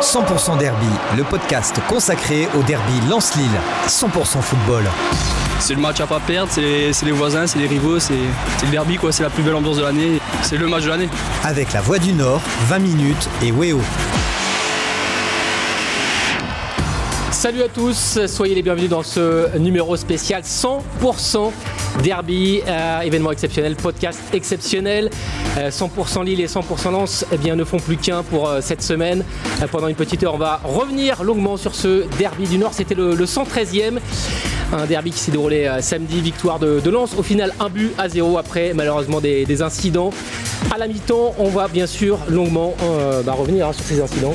100% Derby, le podcast consacré au derby Lance-Lille. 100% football. C'est le match à pas perdre, c'est les, voisins, c'est les rivaux, c'est, c'est le derby, quoi. c'est la plus belle ambiance de l'année, c'est le match de l'année. Avec la Voix du Nord, 20 minutes et Weo. Salut à tous, soyez les bienvenus dans ce numéro spécial 100% Derby, euh, événement exceptionnel, podcast exceptionnel. Euh, 100% Lille et 100% Lens eh bien, ne font plus qu'un pour euh, cette semaine. Euh, pendant une petite heure, on va revenir longuement sur ce derby du Nord. C'était le, le 113e. Un derby qui s'est déroulé euh, samedi, victoire de, de Lens. Au final, un but à zéro après malheureusement des, incidents. À la mi-temps, on va bien sûr longuement euh, bah, revenir hein, sur ces incidents.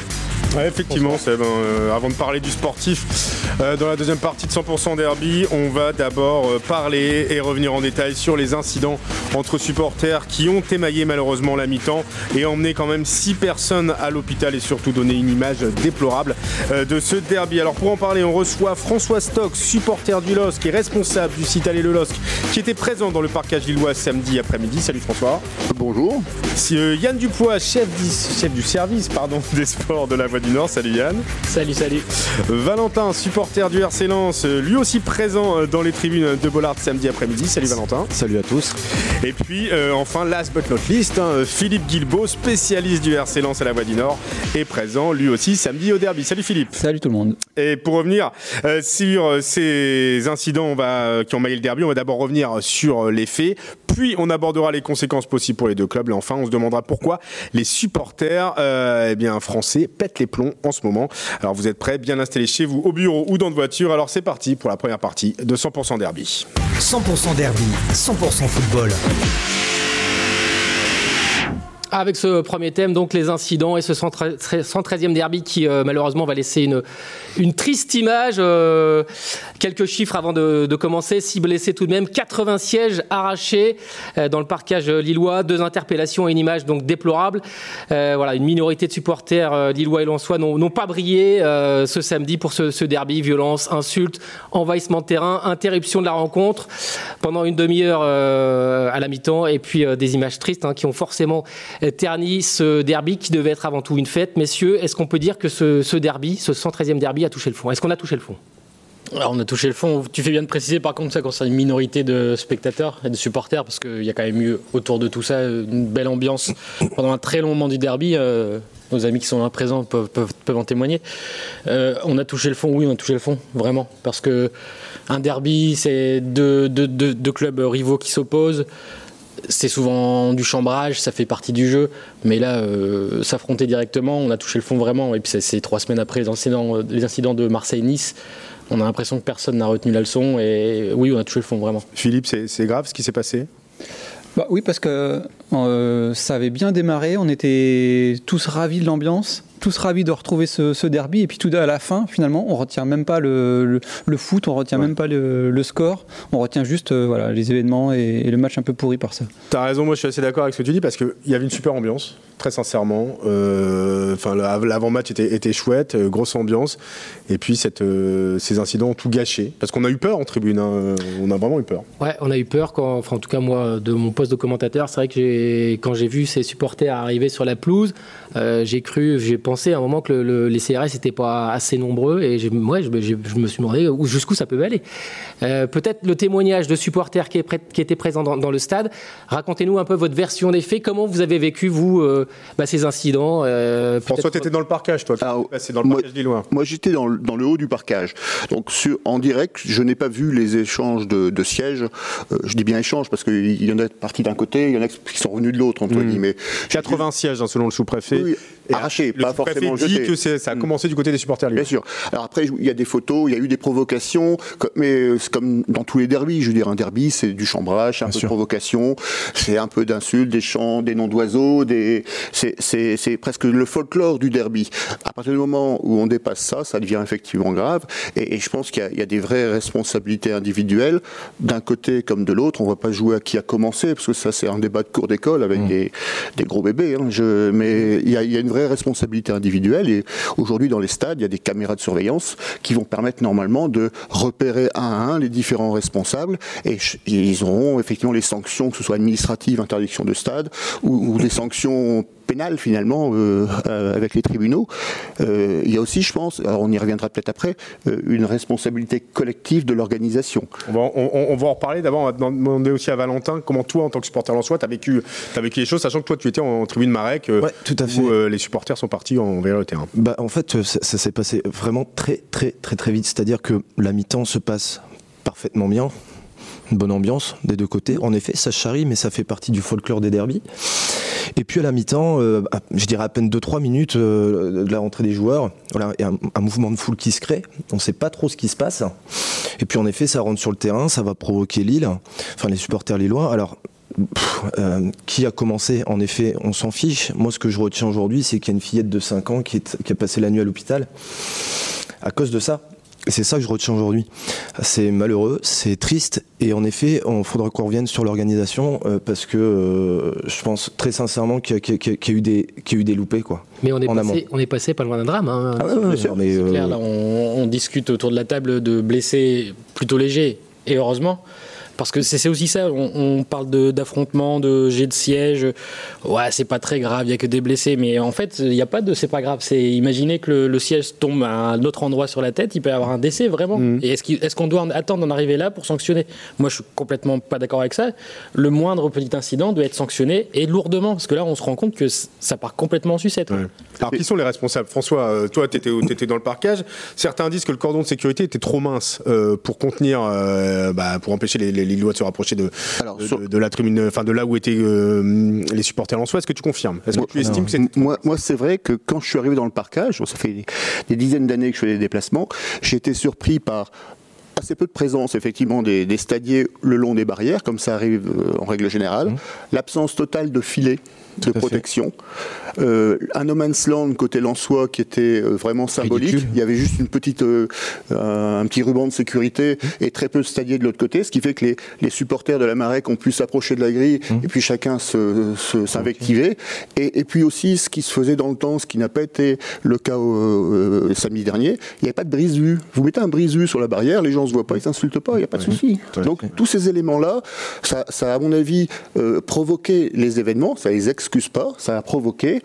Ouais, effectivement, Seb, euh, avant de parler du sportif, euh, dans la deuxième partie de 100% Derby, on va d'abord euh, parler et revenir en détail sur les incidents entre supporters qui ont émaillé malheureusement la mi-temps et emmené quand même 6 personnes à l'hôpital et surtout donné une image déplorable de ce derby. Alors pour en parler, on reçoit François Stock, supporter du LOSC est responsable du site Allez le LOSC, qui était présent dans le parcage lillois samedi après-midi. Salut François. Bonjour. Si, Yann Dupois, chef, du- chef du service pardon, des sports de la Voix du Nord. Salut Yann. Salut, salut. Valentin, supporter du RC Lens, euh, lui aussi présent euh, dans les tribunes de Bollard samedi après-midi. Salut Valentin. Salut à tous. Et puis euh, enfin, last but not least, hein, Philippe Guilbeault, spécialiste du RC Lens à la Voix du Nord, est présent lui aussi samedi au derby. Salut Philippe. Salut tout le monde. Et pour revenir euh, sur ces incidents on va, qui ont maillé le derby, on va d'abord revenir sur les faits, puis on abordera les conséquences possibles pour les deux clubs, et enfin on se demandera pourquoi les supporters euh, eh français pètent les plombs en ce moment. Alors vous êtes prêts, bien installés chez vous, au bureau ou dans votre voiture, alors c'est parti pour la première partie de 100% Derby. 100% Derby, 100% football. Avec ce premier thème, donc les incidents et ce 113e derby qui euh, malheureusement va laisser une, triste image. Euh, quelques chiffres avant de, commencer. 6 blessés tout de même, 80 sièges arrachés euh, dans le parcage lillois, deux interpellations et une image donc déplorable. Voilà, une minorité de supporters lillois et lensois n'ont pas brillé ce samedi pour ce, derby. Violence, insultes, envahissement de terrain, interruption de la rencontre pendant une demi-heure à la mi-temps et puis des images tristes hein, qui ont forcément terni ce derby qui devait être avant tout une fête. Messieurs, est-ce qu'on peut dire que ce, derby, ce 113e derby a touché le fond? Est-ce qu'on a touché le fond? On a touché le fond. Tu fais bien de préciser par contre ça concerne une minorité de spectateurs et de supporters parce qu'il y a quand même eu autour de tout ça une belle ambiance pendant un très long moment du derby. euh, nos amis qui sont là présents peuvent, en témoigner. Euh, on a touché le fond, oui, on a touché le fond, vraiment. Parce que un derby, c'est deux clubs rivaux qui s'opposent. C'est souvent du chambrage, ça fait partie du jeu. Mais là, euh, s'affronter directement, on a touché le fond vraiment. Et puis c'est- trois semaines après les incidents, les incidents de Marseille-Nice. On a l'impression que personne n'a retenu la leçon. Et oui, on a touché le fond vraiment. Philippe, c'est c'est grave ce qui s'est passé? Bah oui, parce que euh, ça avait bien démarré, on était tous ravis de l'ambiance, tous ravis de retrouver ce, ce derby, et puis tout à la fin, finalement, on retient même pas le, le- le foot, on retient Ouais. même pas le, le score, on retient juste euh, voilà, les événements et, et le match un peu pourri par ça. T'as raison, moi je suis assez d'accord avec ce que tu dis parce qu'il y avait une super ambiance, très sincèrement. Euh, Enfin, l'avant-match était, chouette, euh, grosse ambiance. Et puis euh, ces incidents ont tout gâché. Parce qu'on a eu peur en tribune, hein. on a vraiment eu peur. Ouais, on a eu peur enfin en tout cas moi, de mon poste de commentateur, c'est vrai que quand j'ai vu ces supporters arriver sur la pelouse, j'ai cru, j'ai pensé à un moment que le- le- les CRS n'étaient pas assez nombreux et j'ai, ouais, je, me- suis demandé où- jusqu'où ça peut aller. Peut-être le témoignage de supporters qui, est prêt- étaient présents dans, le stade. Racontez-nous un peu votre version des faits. Comment vous avez vécu vous bah, ces incidents euh, François, peut-être- t'étais dans le parcage, toi. Ah, C'est dans le moi- parcage lillois. Moi, j'étais dans, le- dans le haut du parcage. Donc, sur, en direct, je n'ai pas vu les échanges de, de sièges. Euh, je dis bien échanges parce qu'il y en a partis d'un côté, il y en a qui sont venus de l'autre, entre Mhm. guillemets. 80 sièges, hein, selon le sous-préfet. Oui, oui, Le pas forcément dit jetés. que ça a commencé du côté des supporters Bien sûr. Alors après, il y a des photos, il y a eu des provocations, mais c'est comme dans tous les derbys. Je veux dire, un derby, c'est du chambrage, c'est un peu sûr. de provocation, c'est un peu d'insultes, des chants, des noms d'oiseaux, des... c'est- presque le folklore du derby. À partir du moment où on dépasse ça, ça devient effectivement grave. Et, et je pense qu'il y, a- il y a des vraies responsabilités individuelles, d'un côté comme de l'autre. On ne va pas jouer à qui a commencé, parce que ça, c'est un débat de cours d'école avec des, des gros bébés. hein. Je, mais il y, a, y a une responsabilité individuelle. Et aujourd'hui, dans les stades, il y a des caméras de surveillance qui vont permettre normalement de repérer un à un les différents responsables. Et ils auront effectivement les sanctions, que ce soit administratives, interdiction de stade, ou, ou des sanctions pénal finalement euh, euh, avec les tribunaux. Euh, il y a aussi, je pense, alors on y reviendra peut-être après, une responsabilité collective de l'organisation. On va, on, va en reparler. D'abord, on va demander aussi à Valentin comment toi, en tant que supporter soi, tu as vécu, as vécu les choses, sachant que toi, tu étais en tribune Marek, tout à fait. où les supporters sont partis en vers le terrain. Bah, en fait, ça, ça s'est passé vraiment très, très, très, très vite. C'est-à-dire que la mi-temps se passe parfaitement bien une bonne ambiance des deux côtés. En effet, ça charrie, mais ça fait partie du folklore des derbies. Et puis à la mi-temps, euh, je dirais à peine 2-3 minutes euh, de la rentrée des joueurs, voilà, il y a un, mouvement de foule qui se crée. On ne sait pas trop ce qui se passe. Et puis en effet, ça rentre sur le terrain, ça va provoquer Lille, enfin les supporters lillois. Alors euh, qui a commencé En effet, on s'en fiche. Moi, ce que je retiens aujourd'hui, c'est qu'il y a une fillette de 5 ans qui a passé la nuit à l'hôpital à cause de ça c'est ça que je retiens aujourd'hui. C'est malheureux, c'est triste, et en effet, il faudra qu'on revienne sur l'organisation euh, parce que euh, je pense très sincèrement qu'il y, a eu des, eu des loupés, quoi. Mais on est, passé, on est passé pas loin d'un drame. Hein. Ah mais euh, clair, là, on, discute autour de la table de blessés plutôt légers, et heureusement. Parce que c'est aussi ça, on, parle d'affrontement, de, jet de siège. Ouais, c'est pas très grave, il n'y a que des blessés. Mais en fait, il n'y a pas de c'est pas grave. C'est imaginer que le, siège tombe à un autre endroit sur la tête, il peut y avoir un décès vraiment. Mm. Et est-ce qu'on doit attendre d'en arriver là pour sanctionner? Moi, je suis complètement pas d'accord avec ça. Le moindre petit incident doit être sanctionné et lourdement. Parce que là, on se rend compte que ça part complètement en sucette. Alors, qui sont les responsables? François, euh, toi, tu étais, étais, dans le parquage. Certains disent que le cordon de sécurité était trop mince euh, pour contenir, euh, bah, pour empêcher les les Lillois de se rapprocher de, de, la tribune, enfin de là où étaient euh, les supporters en soi. Est-ce que tu confirmes? Est-ce que tu estimes que c'est moi, moi c'est vrai que quand je suis arrivé dans le parcage, ça fait des, dizaines d'années que je fais des déplacements, j'ai été surpris par assez peu de présence effectivement des, stadiers le long des barrières, comme ça arrive euh, en règle générale, mmh. l'absence totale de filets de protection. Euh, un no man's land côté Lensois qui était euh, vraiment symbolique. Il y avait juste une petite, euh, un petit ruban de sécurité et très peu de stadiers de l'autre côté, ce qui fait que les, les, supporters de la Marek ont pu s'approcher de la grille mmh. et puis chacun s'invectiver. Se, et, et, puis aussi ce qui se faisait dans le temps, ce qui n'a pas été le cas samedi dernier, il n'y avait pas de brise-vue. Vous mettez un brise-vue sur la barrière, les gens ne se voient pas, ils s'insultent pas, il n'y a pas de souci. Donc tous ces éléments-là, ça, ça, à mon avis provoqué les événements, ça les excuse pas, ça a provoqué.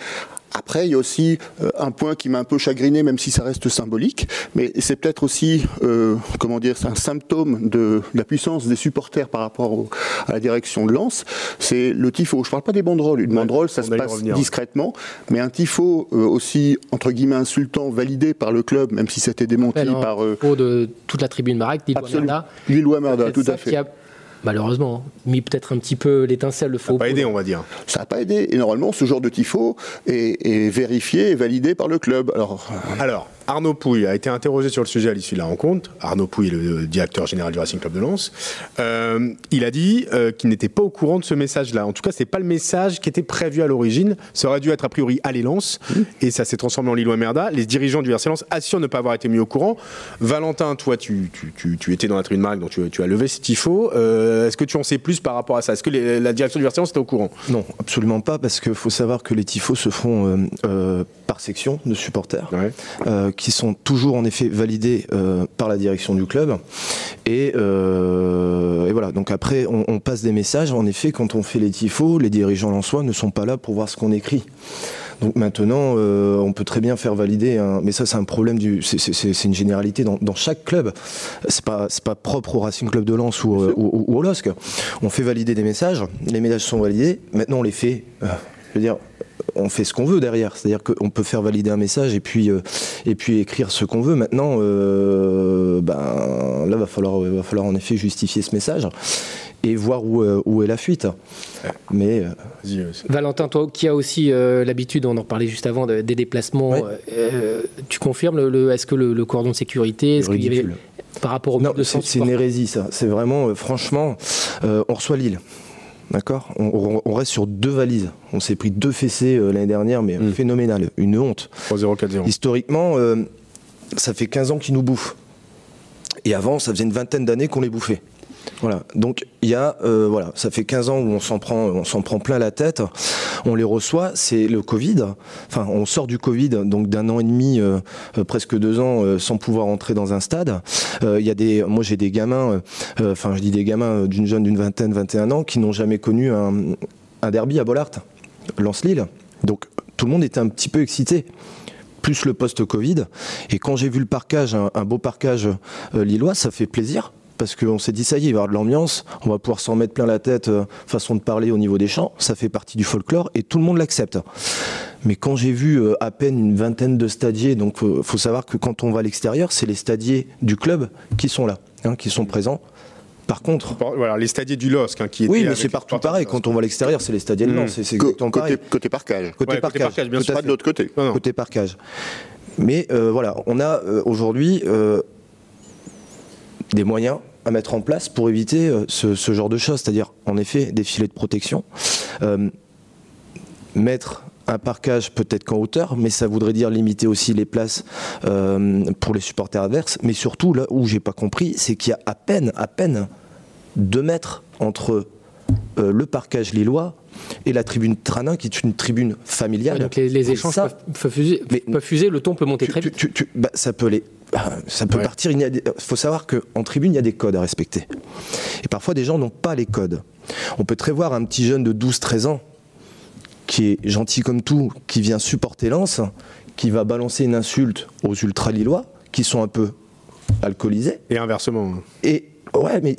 Après, il y a aussi euh, un point qui m'a un peu chagriné, même si ça reste symbolique, mais c'est peut-être aussi, euh, comment dire, c'est un symptôme de, la puissance des supporters par rapport à la direction de Lens. C'est le tifo. Je ne parle pas des banderoles. Une banderole, ça se passe discrètement, mais un tifo euh, aussi entre guillemets insultant, validé par le club, même si c'était démenti par de toute la tribune Marek, Lillois Merda, tout à fait malheureusement, mis peut-être un petit peu l'étincelle, le faux. Ça n'a pas aidé, on va dire. Ça n'a pas aidé. Et normalement, ce genre de tifo est, est, vérifié et validé par le club. Alors, Alors Arnaud Pouille a été interrogé sur le sujet à l'issue de la rencontre. Arnaud Pouille est le directeur général du Racing Club de Lens. Euh, il a dit euh, qu'il n'était pas au courant de ce message-là. En tout cas, ce n'est pas le message qui était prévu à l'origine. Ça aurait dû être a priori à Lens mmh. et ça s'est transformé en Lillois Merda. Les dirigeants du RC Lens assurent ne pas avoir été mis au courant. Valentin, toi, tu, étais dans la tribune marque, donc tu, as levé ce tifo. Euh, est-ce que tu en sais plus par rapport à ça? Est-ce que la direction du RC Lens était au courant? Non, absolument pas, parce qu'il faut savoir que les tifos se font par section de supporters qui sont toujours en effet validés euh, par la direction du club. Et, euh, voilà, donc après, on, passe des messages. En effet, quand on fait les tifos, les dirigeants en soi ne sont pas là pour voir ce qu'on écrit. Donc maintenant, euh, on peut très bien faire valider, mais ça c'est un problème du, c'est une généralité dans, chaque club. C'est pas pas propre au Racing Club de Lens ou, au LOSC. On fait valider des messages, les messages sont validés. Maintenant, on les fait. je veux dire, on fait ce qu'on veut derrière. C'est-à-dire qu'on peut faire valider un message et puis, euh, et puis écrire ce qu'on veut. Maintenant, euh, ben, là, va falloir, va falloir en effet justifier ce message et voir où, euh, où est la fuite. Mais Valentin, toi qui as aussi l'habitude, on en parlait juste avant, des déplacements, tu confirmes le, est-ce que le, cordon de sécurité, est-ce qu'il y avait par rapport au non, c'est une hérésie ça. C'est vraiment, franchement, on reçoit l'île. D'accord on, reste sur deux valises. On s'est pris deux fessées euh, l'année dernière, mais hmm. phénoménal. Une honte. 3-0, 4-0. Historiquement, euh, ça fait 15 ans qu'ils nous bouffent. Et avant, ça faisait une vingtaine d'années qu'on les bouffait. Voilà. Donc il y a, euh, voilà, ça fait 15 ans où on s'en prend, on s'en prend plein la tête. On les reçoit, c'est le Covid. Enfin, on sort du Covid, donc d'un an et demi, euh, euh, presque deux ans, sans pouvoir entrer dans un stade. Il y a des, moi j'ai des gamins, enfin je dis des gamins d'une jeune d'une vingtaine, 21 ans, qui n'ont jamais connu un, un derby à Bollard, Lance-Lille. Donc tout le monde était un petit peu excité plus le post-Covid. Et quand j'ai vu le parcage, un, beau parcage lillois, ça fait plaisir. Parce qu'on s'est dit, ça y est, il va y avoir de l'ambiance, on va pouvoir s'en mettre plein la tête, euh, façon de parler au niveau des chants, ça fait partie du folklore et tout le monde l'accepte. Mais quand j'ai vu euh, à peine une vingtaine de stadiers, donc il faut savoir que quand on va à l'extérieur, c'est les stadiers du club qui sont là, hein, qui sont présents. Par contre. Voilà, les stadiers du LOSC hein, qui étaient. Oui, mais c'est partout pareil. Quand on va à l'extérieur, c'est les stadiers de Lens. C'est exactement côté, pareil. Côté parcage. Côté parcage. bien sûr. Pas de l'autre côté. Côté parcage. Mais euh, voilà, on a euh, aujourd'hui euh, des moyens à mettre en place pour éviter ce, ce, genre de choses. C'est-à-dire, en effet, des filets de protection. mettre un parcage peut-être qu'en hauteur, mais ça voudrait dire limiter aussi les places pour les supporters adverses. Mais surtout, là où j'ai pas compris, c'est qu'il y a à peine, à peine 2 mètres entre euh, le parcage lillois et la tribune Tranin, qui est une tribune familiale. donc les, échanges peuvent, fuser, fuser, le ton peut monter très vite. Bah, ça peut aller. Ça peut partir. Il faut savoir qu'en tribune, il y a des codes à respecter. Et parfois, des gens n'ont pas les codes. On peut très voir un petit jeune de 12-13 ans qui est gentil comme tout, qui vient supporter Lens, qui va balancer une insulte aux ultra-lillois, qui sont un peu alcoolisés. Et inversement. Et Ouais, mais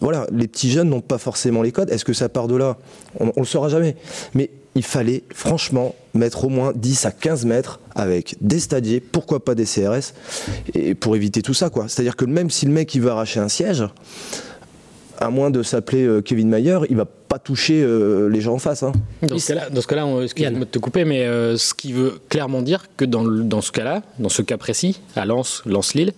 voilà, les petits jeunes n'ont pas forcément les codes. Est-ce que ça part de là? On ne le saura jamais. Mais il fallait franchement mettre au moins 10 à 15 mètres avec des stadiers, pourquoi pas des CRS, et pour éviter tout ça. quoi. C'est-à-dire que même si le mec il veut arracher un siège, à moins de s'appeler euh, Kevin Mayer, il va pas toucher euh, les gens en face. Hein. Dans ce cas-là, dans ce cas-là, excuse-moi de te couper, mais euh, ce qui veut clairement dire que dans, dans ce cas-là, dans ce cas précis, à Lens, Lens-Lille,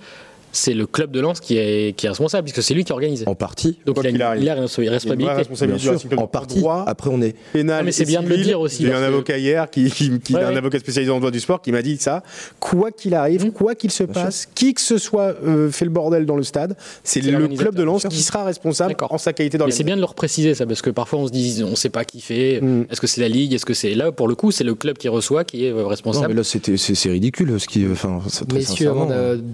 c'est le club de Lens qui est, qui est responsable, puisque c'est lui qui organise. En partie. Donc il a, une, il a, une responsabilité. en partie. Après, on est. Pénal mais c'est bien de le dire aussi. J'ai eu un avocat hier, qui, qui, un avocat spécialisé en droit du sport, qui m'a dit ça. Quoi qu'il arrive, mmh. quoi qu'il se passe, qui que ce soit euh, fait le bordel dans le stade, c'est le club de Lens qui sera responsable en sa qualité Mais c'est bien de le préciser ça, parce que parfois on se dit, on ne sait pas qui fait. Mmh. Est-ce que c'est la ligue Est-ce que c'est là Pour le coup, c'est le club qui reçoit qui est euh, responsable. Non, mais là, c'est ridicule ce qui. Enfin, Messieurs, avant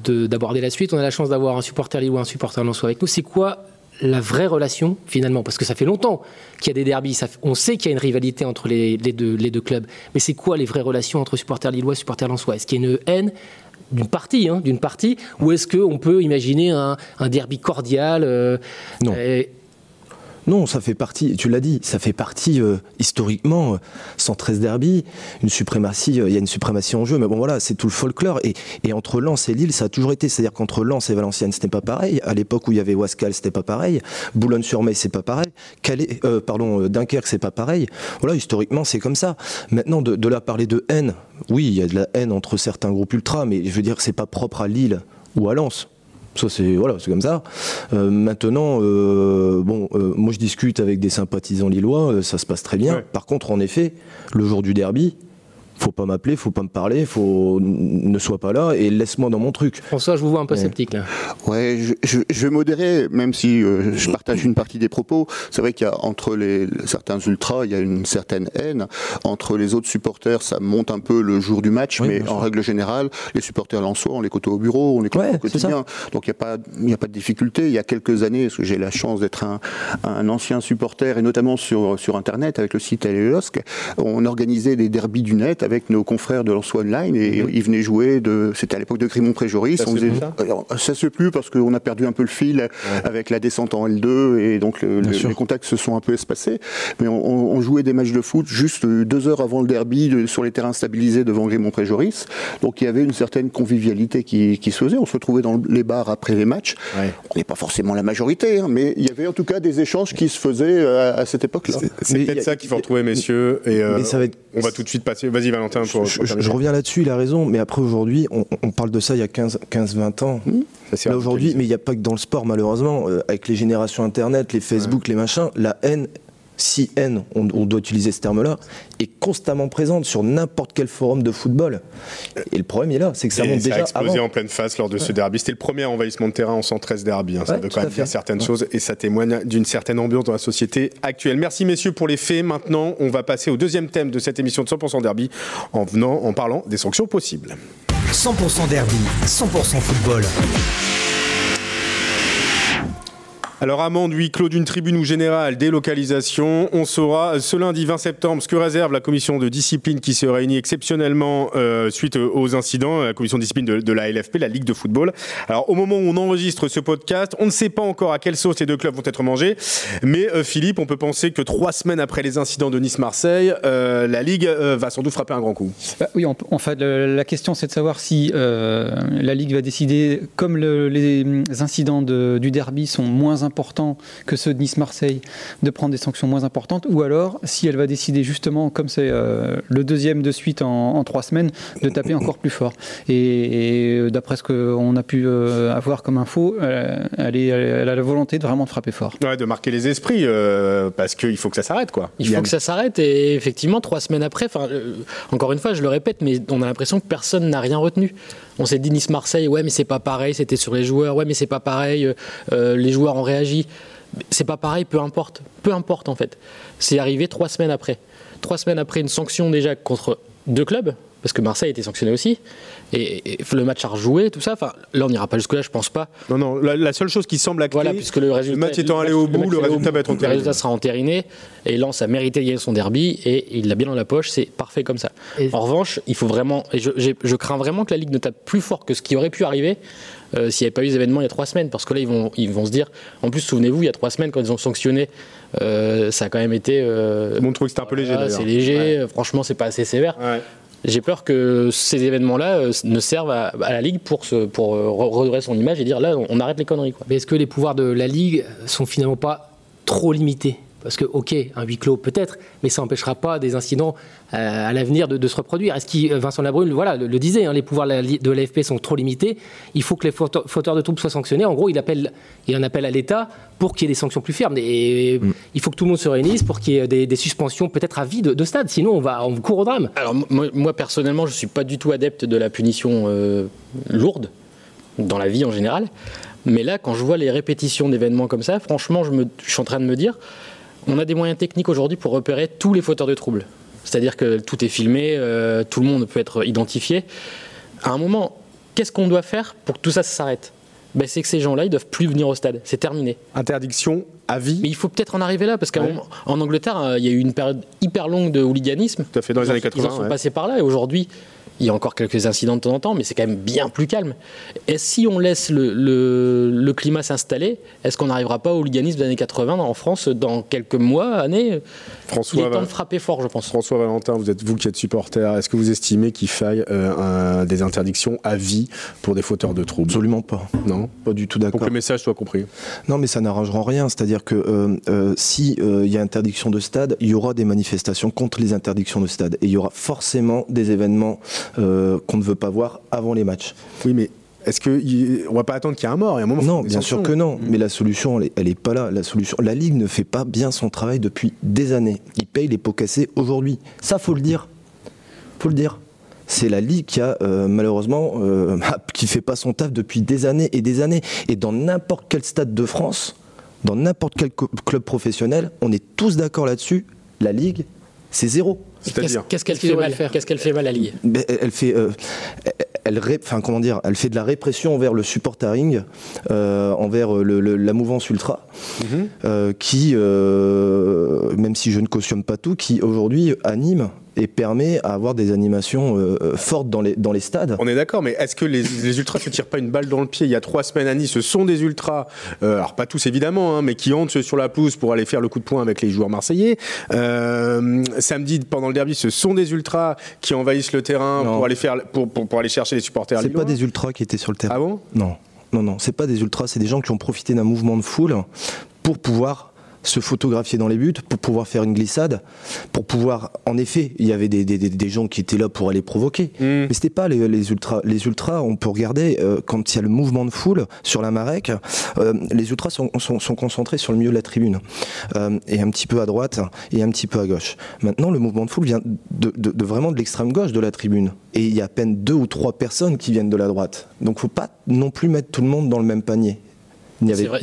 d'aborder la suite, on a la chance d'avoir un supporter ou un supporter soit avec nous, c'est quoi la vraie relation finalement? Parce que ça fait longtemps qu'il y a des derbies, on sait qu'il y a une rivalité entre les, deux, les deux, clubs, mais c'est quoi les vraies relations entre supporters lillois et supporters lensois? Est-ce qu'il y a une haine d'une partie, hein, d'une partie, ou est-ce qu'on peut imaginer un, derby cordial euh, Non. Non, ça fait partie, tu l'as dit, ça fait partie euh, historiquement, 113 euh, derby, une suprématie, euh, il y a une suprématie en jeu, mais bon voilà, c'est tout le folklore. Et, entre Lens et Lille, ça a toujours été, c'est-à-dire qu'entre Lens et Valenciennes, c'était pas pareil. À l'époque où il y avait Wascal, c'était pas pareil. Boulogne-sur-Mer, c'est pas pareil. Calais, pardon, Dunkerque, c'est pas pareil. Voilà, historiquement, c'est comme ça. Maintenant, de, là parler de haine, oui, il y a de la haine entre certains groupes ultra, mais je veux dire, c'est pas propre à Lille ou à Lens. Ça, c'est voilà, c'est comme ça. Euh, maintenant, euh, bon, euh, moi je discute avec des sympathisants lillois, ça se passe très bien. Par contre, en effet, le jour du derby, faut pas m'appeler, faut pas me parler, faut ne sois pas là et laisse-moi dans mon truc. François, je vous vois un peu sceptique là. Ouais, je, vais modérer, même si euh, je partage une partie des propos. C'est vrai qu'il y a entre les certains ultras, il y a une certaine haine. Entre les autres supporters, ça monte un peu le jour du match, mais en règle générale, les supporters lensois, on les côtoie au bureau, on les côtoie au quotidien. Donc il n'y a pas, il y a pas de difficulté. Il y a quelques années, parce que j'ai la chance d'être un, un, ancien supporter et notamment sur sur internet avec le site Aleosque, on organisait des derbies du net avec nos confrères de Lançois Online et ils venaient jouer de. C'était à l'époque de Grimont Préjoris. Ça, on ça se fait plus parce qu'on a perdu un peu le fil avec la descente en L2 et donc les contacts se sont un peu espacés. Mais on, jouait des matchs de foot juste deux heures avant le derby sur les terrains stabilisés devant Grimont Préjoris. Donc il y avait une certaine convivialité qui, se faisait. On se retrouvait dans les bars après les matchs. On n'est pas forcément la majorité, hein, mais il y avait en tout cas des échanges qui se faisaient euh, à, cette époque-là. C'est peut-être ça qu'il faut retrouver, messieurs. Et euh, on va tout de suite passer. Vas-y, Valentin je, reviens là-dessus, il a raison, mais après aujourd'hui, on, parle de ça il y a 15-20 ans. Mmh. Là aujourd'hui, mais il n'y a pas que dans le sport malheureusement, euh, avec les générations Internet, les Facebook, les machins, la haine si haine, on, doit utiliser ce terme-là, est constamment présente sur n'importe quel forum de football. Et le problème est là, c'est que ça monte déjà. Ça a explosé en pleine face lors de ce derby. C'était le premier envahissement de terrain en 113 derby. Hein. Ça veut quand même dire certaines choses et ça témoigne d'une certaine ambiance dans la société actuelle. Merci messieurs pour les faits. Maintenant, on va passer au deuxième thème de cette émission de 100% derby en venant, en parlant des sanctions possibles. 100% derby, 100% football. Alors, amende, huis clos d'une tribune ou générale, délocalisation. On saura ce lundi 20 septembre ce que réserve la commission de discipline qui se réunit exceptionnellement euh, suite aux incidents, la commission de discipline de, la LFP, la Ligue de football. Alors, au moment où on enregistre ce podcast, on ne sait pas encore à quelle sauce les deux clubs vont être mangés. Mais euh, Philippe, on peut penser que trois semaines après les incidents de Nice-Marseille, euh, la Ligue va sans doute frapper un grand coup. Bah oui, en fait, la question c'est de savoir si la Ligue va décider, comme les incidents du derby sont moins importants, important que ceux de Nice-Marseille de prendre des sanctions moins importantes, ou alors si elle va décider justement, comme c'est euh, le deuxième de suite en, trois semaines, de taper encore plus fort. Et, d'après ce qu'on a pu euh, avoir comme info, euh, elle, est, elle, a la volonté de vraiment frapper fort. Ouais, de marquer les esprits, parce qu'il faut que ça s'arrête, quoi. Il faut que ça s'arrête, et effectivement, trois semaines après, encore une fois, je le répète, mais on a l'impression que personne n'a rien retenu. On s'est dit Nice-Marseille, ouais, mais c'est pas pareil, c'était sur les joueurs, ouais, mais c'est pas pareil, les joueurs ont réagi. C'est pas pareil, peu importe. Peu importe en fait. C'est arrivé trois semaines après. Trois semaines après une sanction déjà contre deux clubs, parce que Marseille été sanctionné aussi, et, le match a rejoué, tout ça. Enfin, là, on n'ira pas jusque-là, je pense pas. Non, non, la, seule chose qui semble actée, voilà, puisque le, résultat, match étant allé au bout, le, résultat va être entériné. Le résultat sera entériné, et Lens a mérité de gagner son derby, et il l'a bien dans la poche, c'est parfait comme ça. en revanche, il faut vraiment, et je, je, crains vraiment que la Ligue ne tape plus fort que ce qui aurait pu arriver, euh, s'il n'y avait pas eu des événements il y a trois semaines. Parce que là, ils vont, ils vont se dire. En plus, souvenez-vous, il y a trois semaines, quand ils ont sanctionné, euh, ça a quand même été. Euh, Mon que c'était un peu léger. c'est léger, franchement, c'est pas assez sévère. J'ai peur que ces événements-là ne servent à, la Ligue pour, se, pour redorer son image et dire là, on, arrête les conneries. Mais est-ce que les pouvoirs de la Ligue sont finalement pas trop limités? Parce que, ok, un huis clos peut-être, mais ça n'empêchera pas des incidents euh, à l'avenir de, se reproduire. Est-ce que Vincent Labrune voilà, le, disait, hein, les pouvoirs de l'AFP sont trop limités, il faut que les fauteurs de troubles soient sanctionnés. En gros, il, appelle, il en appelle à l'État pour qu'il y ait des sanctions plus fermes. Et mm. il faut que tout le monde se réunisse pour qu'il y ait des, suspensions peut-être à vie de, stade, sinon on va on court au drame. Alors moi, personnellement, je ne suis pas du tout adepte de la punition euh, lourde dans la vie en général. Mais là, quand je vois les répétitions d'événements comme ça, franchement, je, me, je suis en train de me dire, on a des moyens techniques aujourd'hui pour repérer tous les fauteurs de troubles. C'est-à-dire que tout est filmé, euh, tout le monde peut être identifié. À un moment, qu'est-ce qu'on doit faire pour que tout ça s'arrête? Ben, C'est que ces gens-là, ils doivent plus venir au stade. C'est terminé. Interdiction à vie. Mais il faut peut-être en arriver là, parce qu'en Angleterre, euh, il y a eu une période hyper longue de hooliganisme. Tout à fait, dans les années 80. Ils en sont passés par là, et aujourd'hui, il y a encore quelques incidents de temps en temps, mais c'est quand même bien plus calme. Et si on laisse le, climat s'installer, est-ce qu'on n'arrivera pas au hooliganisme des années 80 en France dans quelques mois, années? François, Il est temps de frapper fort, je pense. François Valentin, vous êtes vous qui êtes supporter. Est-ce que vous estimez qu'il faille euh, des interdictions à vie pour des fauteurs de troubles? Absolument pas. Non, pas du tout d'accord. Pour que le message soit compris. Non, mais ça n'arrangera rien. C'est-à-dire que euh, euh, si il y a interdiction de stade, il y aura des manifestations contre les interdictions de stade et il y aura forcément des événements euh, qu'on ne veut pas voir avant les matchs. Oui, mais est-ce qu'on va pas attendre qu'il y ait un mort un moment Non, bien sûr que non. Mm. Mais la solution, elle est, pas là. La solution, la Ligue ne fait pas bien son travail depuis des années. Il paye les pots cassés aujourd'hui. Ça, faut le dire. Faut le dire. C'est la Ligue qui a euh, malheureusement euh, qui fait pas son taf depuis des années et des années. Et dans n'importe quel stade de France, dans n'importe quel club professionnel, on est tous d'accord là-dessus. La Ligue, c'est zéro. Qu'est-ce qu'elle fait mal Qu'est-ce qu'elle fait mal à Ligue Elle fait, euh, elle, enfin comment dire, elle fait de la répression envers le supportering, euh, envers euh, la mouvance ultra, mhm. qui, même si je ne cautionne pas tout, qui aujourd'hui anime et permet à avoir des animations euh, euh, fortes dans les, dans les stades. On est d'accord, mais est-ce que les, les ultras ne se tirent pas une balle dans le pied? Il y a trois semaines à Nice, ce sont des ultras, euh, alors pas tous évidemment, hein, mais qui entrent sur la pelouse pour aller faire le coup de poing avec les joueurs marseillais. samedi, pendant le derby, ce sont des ultras qui envahissent le terrain pour aller, faire, pour, pour, aller chercher les supporters. C'est pas des ultras qui étaient sur le terrain. Ah bon? Non. Non, non, c'est pas des ultras, c'est des gens qui ont profité d'un mouvement de foule pour pouvoir se photographier dans les buts pour pouvoir faire une glissade, pour pouvoir. En effet, il y avait des, des, des gens qui étaient là pour aller provoquer, mm. mais c'était pas les, les, ultras. Les ultras, on peut regarder euh, quand il y a le mouvement de foule sur la Marek, euh, les ultras sont, sont, sont, concentrés sur le milieu de la tribune euh, et un petit peu à droite et un petit peu à gauche. Maintenant, le mouvement de foule vient de, de, de vraiment de l'extrême gauche de la tribune et il y a à peine deux ou trois personnes qui viennent de la droite. Donc, faut pas non plus mettre tout le monde dans le même panier.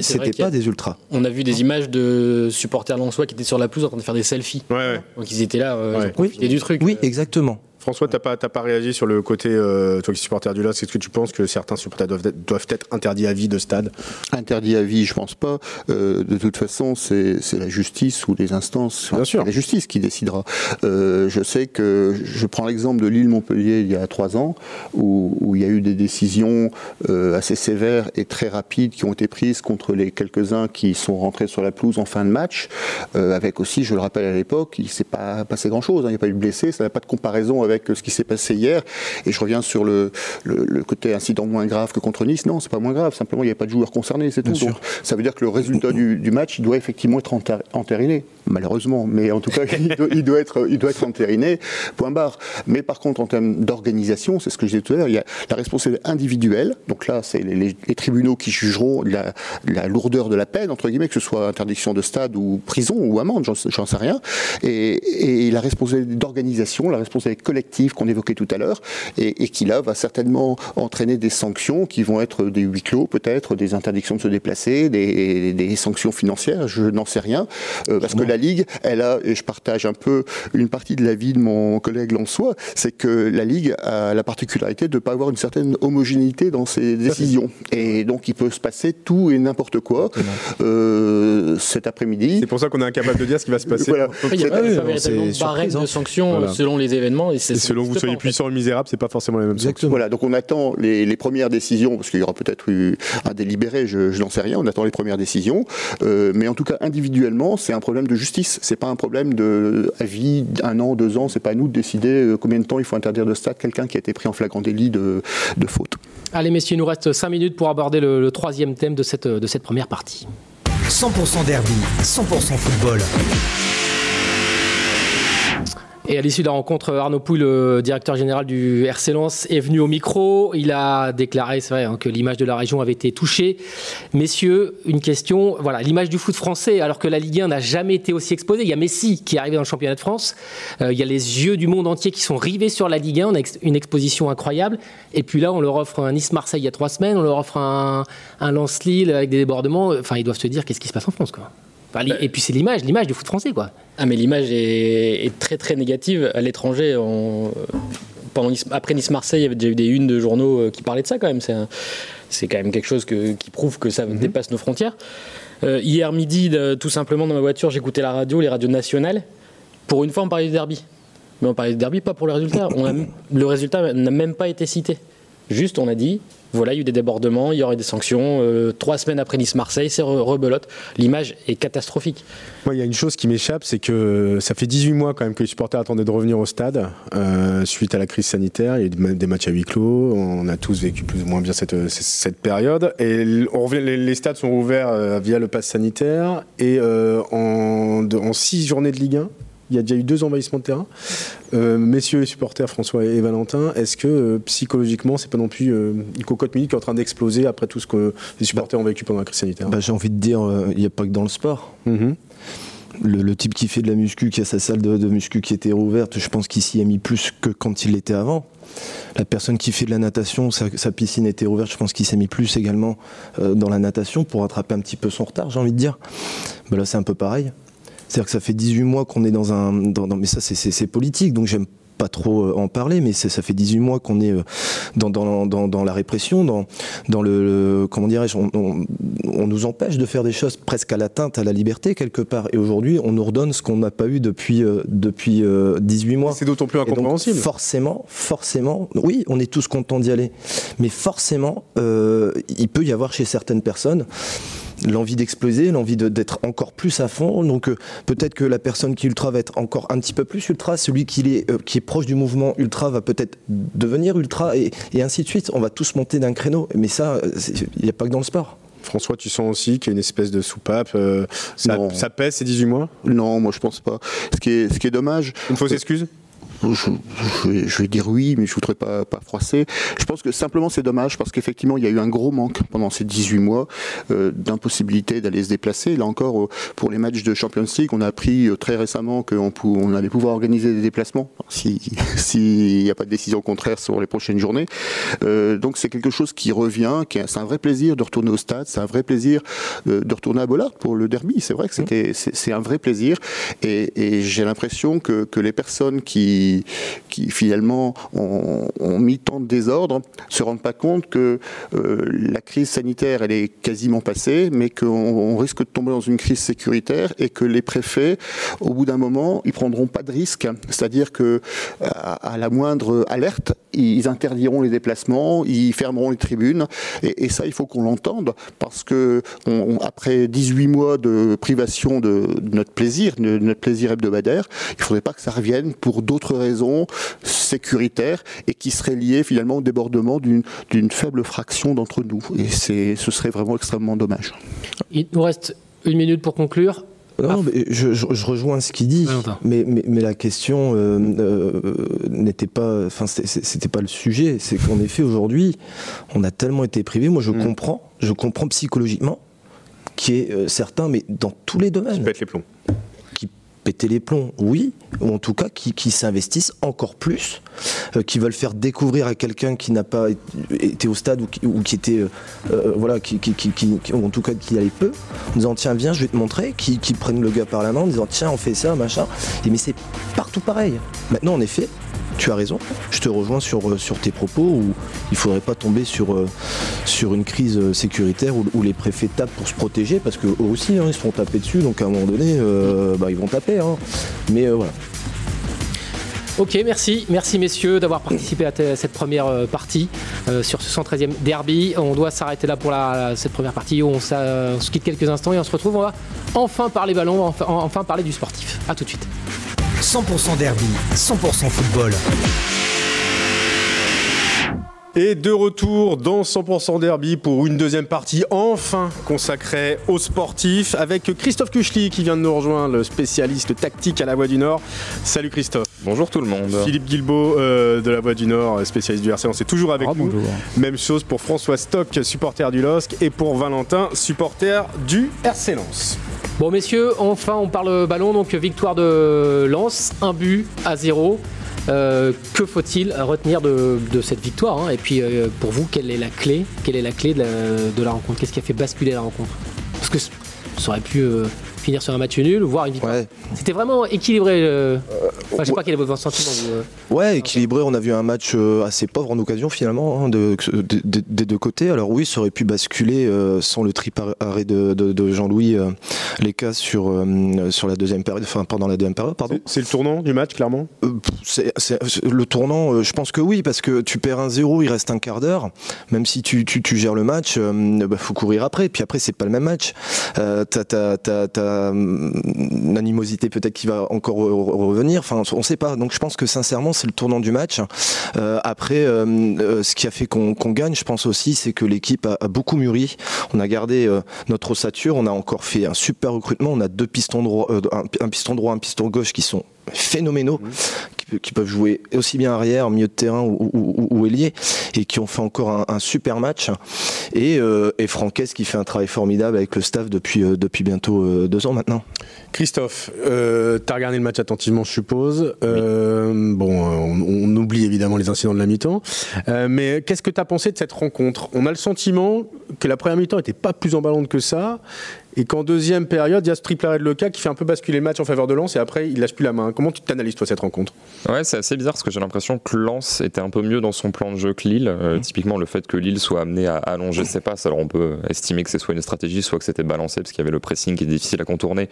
C'était pas des ultras. On a vu des images de supporters lensois qui étaient sur la pelouse en train de faire des selfies. Ouais, Donc ils étaient là, euh, ils du truc. Oui, exactement. François, t'as pas, pas réagi sur le côté, euh, toi qui es supporter du LOSC, est-ce que tu penses que certains supporters doivent être, doivent être interdits à vie de stade? Interdits à vie, je pense pas. Euh, de toute façon, c'est la justice ou les instances, Bien sûr. la justice qui décidera. Euh, je sais que, je prends l'exemple de l'île Montpellier il y a trois ans, où, où il y a eu des décisions assez sévères et très rapides qui ont été prises contre les quelques-uns qui sont rentrés sur la pelouse en fin de match, avec aussi, je le rappelle à l'époque, il s'est pas passé grand-chose, hein, il n'y a pas eu de blessés, ça n'a pas de comparaison avec ce qui s'est passé hier. Et je reviens sur le, le, le côté incident moins grave que contre Nice. Non, c'est pas moins grave. Simplement, il n'y a pas de joueurs concernés, c'est tout. sûr. Donc, ça veut dire que le résultat du, du match, il doit effectivement être entériné. Malheureusement, mais en tout cas, il doit, il doit être, il doit être entériné. Point barre. Mais par contre, en termes d'organisation, c'est ce que je disais tout à l'heure, il y a la responsabilité individuelle. Donc là, c'est les, les- les tribunaux qui jugeront la, la lourdeur de la peine, entre guillemets, que ce soit interdiction de stade ou prison ou amende, j'en sais- j'en sais rien. Et, et la responsabilité d'organisation, la responsabilité collective qu'on évoquait tout à l'heure, et, et qui là va certainement entraîner des sanctions qui vont être des huis clos, peut-être des interdictions de se déplacer, des, des sanctions financières, je n'en sais rien, Euh, parce que la Ligue, elle a, et je partage un peu une partie de l'avis de mon collègue Lançois, c'est que la Ligue a la particularité de ne pas avoir une certaine homogénéité dans ses décisions. Et donc il peut se passer tout et n'importe quoi euh, cet après-midi. C'est pour ça qu'on est incapable de dire ce qui va se passer. Voilà. Il n'y a pas, véritablement de barème hein. de sanctions Voilà. selon les événements. Et, c'est- selon que vous soyez puissant ou misérable, c'est pas forcément la même chose. Voilà, donc on attend les, les premières décisions, parce qu'il y aura peut-être eu un délibéré, je, je n'en sais rien, on attend les premières décisions. Euh, mais en tout cas, individuellement, c'est un problème de justice. C'est pas un problème de avis, un an, deux ans. C'est pas à nous de décider euh, combien de temps il faut interdire de stade quelqu'un qui a été pris en flagrant délit de, de faute. Allez messieurs, il nous reste 5 minutes pour aborder le, le troisième thème de cette, de cette première partie. 100% derby, 100% football. Et à l'issue de la rencontre, Arnaud Pouille, le directeur général du RC Lens, est venu au micro. Il a déclaré, c'est vrai, hein, que l'image de la région avait été touchée. Messieurs, une question. Voilà, l'image du foot français, alors que la Ligue 1 n'a jamais été aussi exposée. Il y a Messi qui est arrivé dans le championnat de France. Euh, il y a les yeux du monde entier qui sont rivés sur la Ligue 1. On a ex- une exposition incroyable. Et puis là, on leur offre un Nice-Marseille il y a trois semaines. On leur offre un, un Lens-Lille avec des débordements. Enfin, ils doivent se dire qu'est-ce qui se passe en France, quoi? Enfin, li- et puis c'est l'image, l'image du foot français, quoi. Ah, mais l'image est, est très très négative à l'étranger. On- Pendant Nice- après Nice-Marseille, il y avait déjà eu des unes de journaux euh, qui parlaient de ça quand même. C'est quand même quelque chose que- qui prouve que ça dépasse nos frontières. Euh, hier midi, de- tout simplement dans ma voiture, j'écoutais la radio, les radios nationales. Pour une fois, on parlait du derby. Mais on parlait du derby pas pour le résultat. On a- le résultat n'a même pas été cité. Juste, on a dit, voilà, il y a eu des débordements, il y aurait des sanctions. euh, trois semaines après Nice-Marseille, c'est re- rebelote. L'image est catastrophique. Moi, il y a une chose qui m'échappe, c'est que ça fait 18 mois quand même que les supporters attendaient de revenir au stade euh, suite à la crise sanitaire. Il y a eu des ma- des matchs à huis clos. On a tous vécu plus ou moins bien cette, cette- cette période. Et les, stades sont ouverts euh, via le pass sanitaire. Et euh, en, en six journées de Ligue 1, il y a déjà eu deux envahissements de terrain. Euh, messieurs les supporters, François et Valentin, est-ce que euh, psychologiquement, c'est pas non plus euh, une cocotte minute qui est en train d'exploser après tout ce que les supporters ont vécu pendant la crise sanitaire? Bah, J'ai envie de dire, euh, il n'y a pas que dans le sport. Mhm. Le, le type qui fait de la muscu, qui a sa salle de, de muscu qui était rouverte, je pense qu'il s'y a mis plus que quand il l'était avant. La personne qui fait de la natation, sa, sa piscine était rouverte, je pense qu'il s'est mis plus également dans la natation pour rattraper un petit peu son retard, j'ai envie de dire. Bah là, c'est un peu pareil. C'est-à-dire que ça fait 18 mois qu'on est dans un. dans- dans- mais ça, c'est- politique, donc j'aime pas trop euh, en parler, mais ça fait 18 mois qu'on est euh, dans, dans, dans, dans la répression, dans, dans le, le- comment dirais-je, on, on- on nous empêche de faire des choses presque à l'atteinte à la liberté quelque part. Et aujourd'hui, on nous redonne ce qu'on n'a pas eu depuis, euh, depuis euh, 18 mois. C'est d'autant plus donc, incompréhensible. forcément, forcément, oui, on est tous contents d'y aller, mais forcément, euh, il peut y avoir chez certaines personnes l'envie d'exploser, l'envie de- d'être encore plus à fond. Donc euh, peut-être que la personne qui est ultra va être encore un petit peu plus ultra, celui qui est, euh, qui est proche du mouvement ultra va peut-être devenir ultra, et, et ainsi de suite. On va tous monter d'un créneau, mais ça, euh, il n'y a pas que dans le sport. François, tu sens aussi qu'il y a une espèce de soupape. euh, ça pèse ces 18 mois? Non, moi je pense pas. Ce qui est, ce qui est dommage, Une fausse excuse? Je, je vais, je vais dire oui, mais je voudrais pas, pas froisser. Je pense que simplement c'est dommage parce qu'effectivement il y a eu un gros manque pendant ces 18 mois euh, d'impossibilité d'aller se déplacer. Là encore, euh, pour les matchs de Champions League, on a appris euh, très récemment qu'on on allait pouvoir organiser des déplacements si- s'il n'y a pas de décision contraire sur les prochaines journées. Euh, donc c'est quelque chose qui revient, qui est- c'est un vrai plaisir de retourner au stade, c'est un vrai plaisir de retourner à Bollard pour le derby. C'est vrai que c'était, c'est c'est un vrai plaisir et, et j'ai l'impression que, que les personnes qui qui, finalement ont, mis tant de désordre se rendent pas compte que euh, la crise sanitaire, elle est quasiment passée, mais qu'on risque de tomber dans une crise sécuritaire et que les préfets, au bout d'un moment, ils prendront pas de risque. C'est-à-dire que à, la moindre alerte, ils interdiront les déplacements, ils fermeront les tribunes. Et, ça, il faut qu'on l'entende parce que après 18 mois de privation de, notre plaisir, de notre plaisir hebdomadaire, il faudrait pas que ça revienne pour d'autres raisons sécuritaires et qui seraient liées finalement au débordement d'une faible fraction d'entre nous. Et ce serait vraiment extrêmement dommage. Il nous reste une minute pour conclure. Non, mais je, rejoins ce qu'il dit, mais, mais, la question euh, euh, n'était pas, enfin c'était pas le sujet. C'est qu'en effet aujourd'hui, on a tellement été privé. Moi, je mm. comprends, je comprends psychologiquement qui est euh, certain, mais dans tous les domaines. Qui pète les plombs péter les plombs, oui, ou en tout cas qui, s'investissent encore plus, euh, qui veulent faire découvrir à quelqu'un qui n'a pas été au stade ou qui, était, euh, euh, voilà, qui, en tout cas qui allait peu, en disant tiens viens, je vais te montrer, qui, prennent le gars par la main en disant tiens on fait ça, machin, et mais c'est partout pareil. Maintenant en effet, tu as raison. Je te rejoins sur, euh, tes propos où il ne faudrait pas tomber sur, euh, une crise euh, sécuritaire où, les préfets tapent pour se protéger parce qu'eux aussi, hein, ils se font taper dessus. Donc à un moment donné, bah, ils vont taper. Hein. Mais voilà. Ok, merci. Merci messieurs d'avoir participé à cette première partie sur ce 113e derby. On doit s'arrêter là pour cette première partie. On, se quitte quelques instants et on se retrouve. On va enfin parler ballon, enfin, enfin parler du sportif. A tout de suite. 100% derby, 100% football. Et de retour dans 100% Derby pour une deuxième partie enfin consacrée aux sportifs avec Christophe Kuchli qui vient de nous rejoindre, le spécialiste tactique à la Voix du Nord. Salut Christophe. Bonjour tout le monde. Philippe Guilbeault euh, de la Voix du Nord, spécialiste du RC, on est toujours avec ah, nous. Même chose pour François Stock, supporter du LOSC et pour Valentin, supporter du RC Lens. Bon messieurs, enfin on parle ballon, donc victoire de Lens, un but à zéro. Euh, que faut-il retenir de, cette victoire hein? Et puis euh, pour vous, quelle est la clé de la, rencontre? Qu'est-ce qui a fait basculer la rencontre? Parce que ça aurait pu euh, finir sur un match nul, voire une victoire. C'était vraiment équilibré. Euh... Enfin, je sais pas quel est votre sentiment. Vous, ouais, équilibré. On a vu un match euh, assez pauvre en occasion finalement hein, de, des deux côtés. Alors oui, ça aurait pu basculer euh, sans le trip arrêt de, de Jean-Louis euh, les cas sur sur la deuxième période, enfin pendant la deuxième période, pardon. C'est le tournant du match, clairement? c'est le tournant. je pense que oui, parce que tu perds un zéro, il reste un quart d'heure. Même si tu, tu, tu, gères le match, il bah, faut courir après. Puis après, c'est pas le même match. t'as une animosité peut-être qui va encore revenir. On ne sait pas. Donc je pense que sincèrement, c'est le tournant du match. Euh, après, euh, euh, ce qui a fait qu'on gagne, je pense aussi, c'est que l'équipe a, beaucoup mûri. On a gardé notre ossature. On a encore fait un super recrutement. On a deux pistons droits, un, piston droit, un piston gauche qui sont phénoménaux, qui, peuvent jouer aussi bien arrière, milieu de terrain ou, ou, ailier, et qui ont fait encore un, super match. Et, euh, et Franquès qui fait un travail formidable avec le staff depuis, euh, depuis bientôt euh, deux ans maintenant. Christophe, euh, tu as regardé le match attentivement, je suppose. Bon, on, oublie évidemment les incidents de la mi-temps. mais qu'est-ce que tu as pensé de cette rencontre? On a le sentiment que la première mi-temps n'était pas plus emballante que ça et qu'en deuxième période, il y a ce triple arrêt de Leca qui fait un peu basculer le match en faveur de Lens et après il lâche plus la main. Comment tu t'analyses toi cette rencontre? Ouais, c'est assez bizarre parce que j'ai l'impression que Lens était un peu mieux dans son plan de jeu que Lille. Euh, mmh. Typiquement, le fait que Lille soit amené à allonger ses passes, alors on peut estimer que c'est soit une stratégie, soit que c'était balancé parce qu'il y avait le pressing qui est difficile à contourner.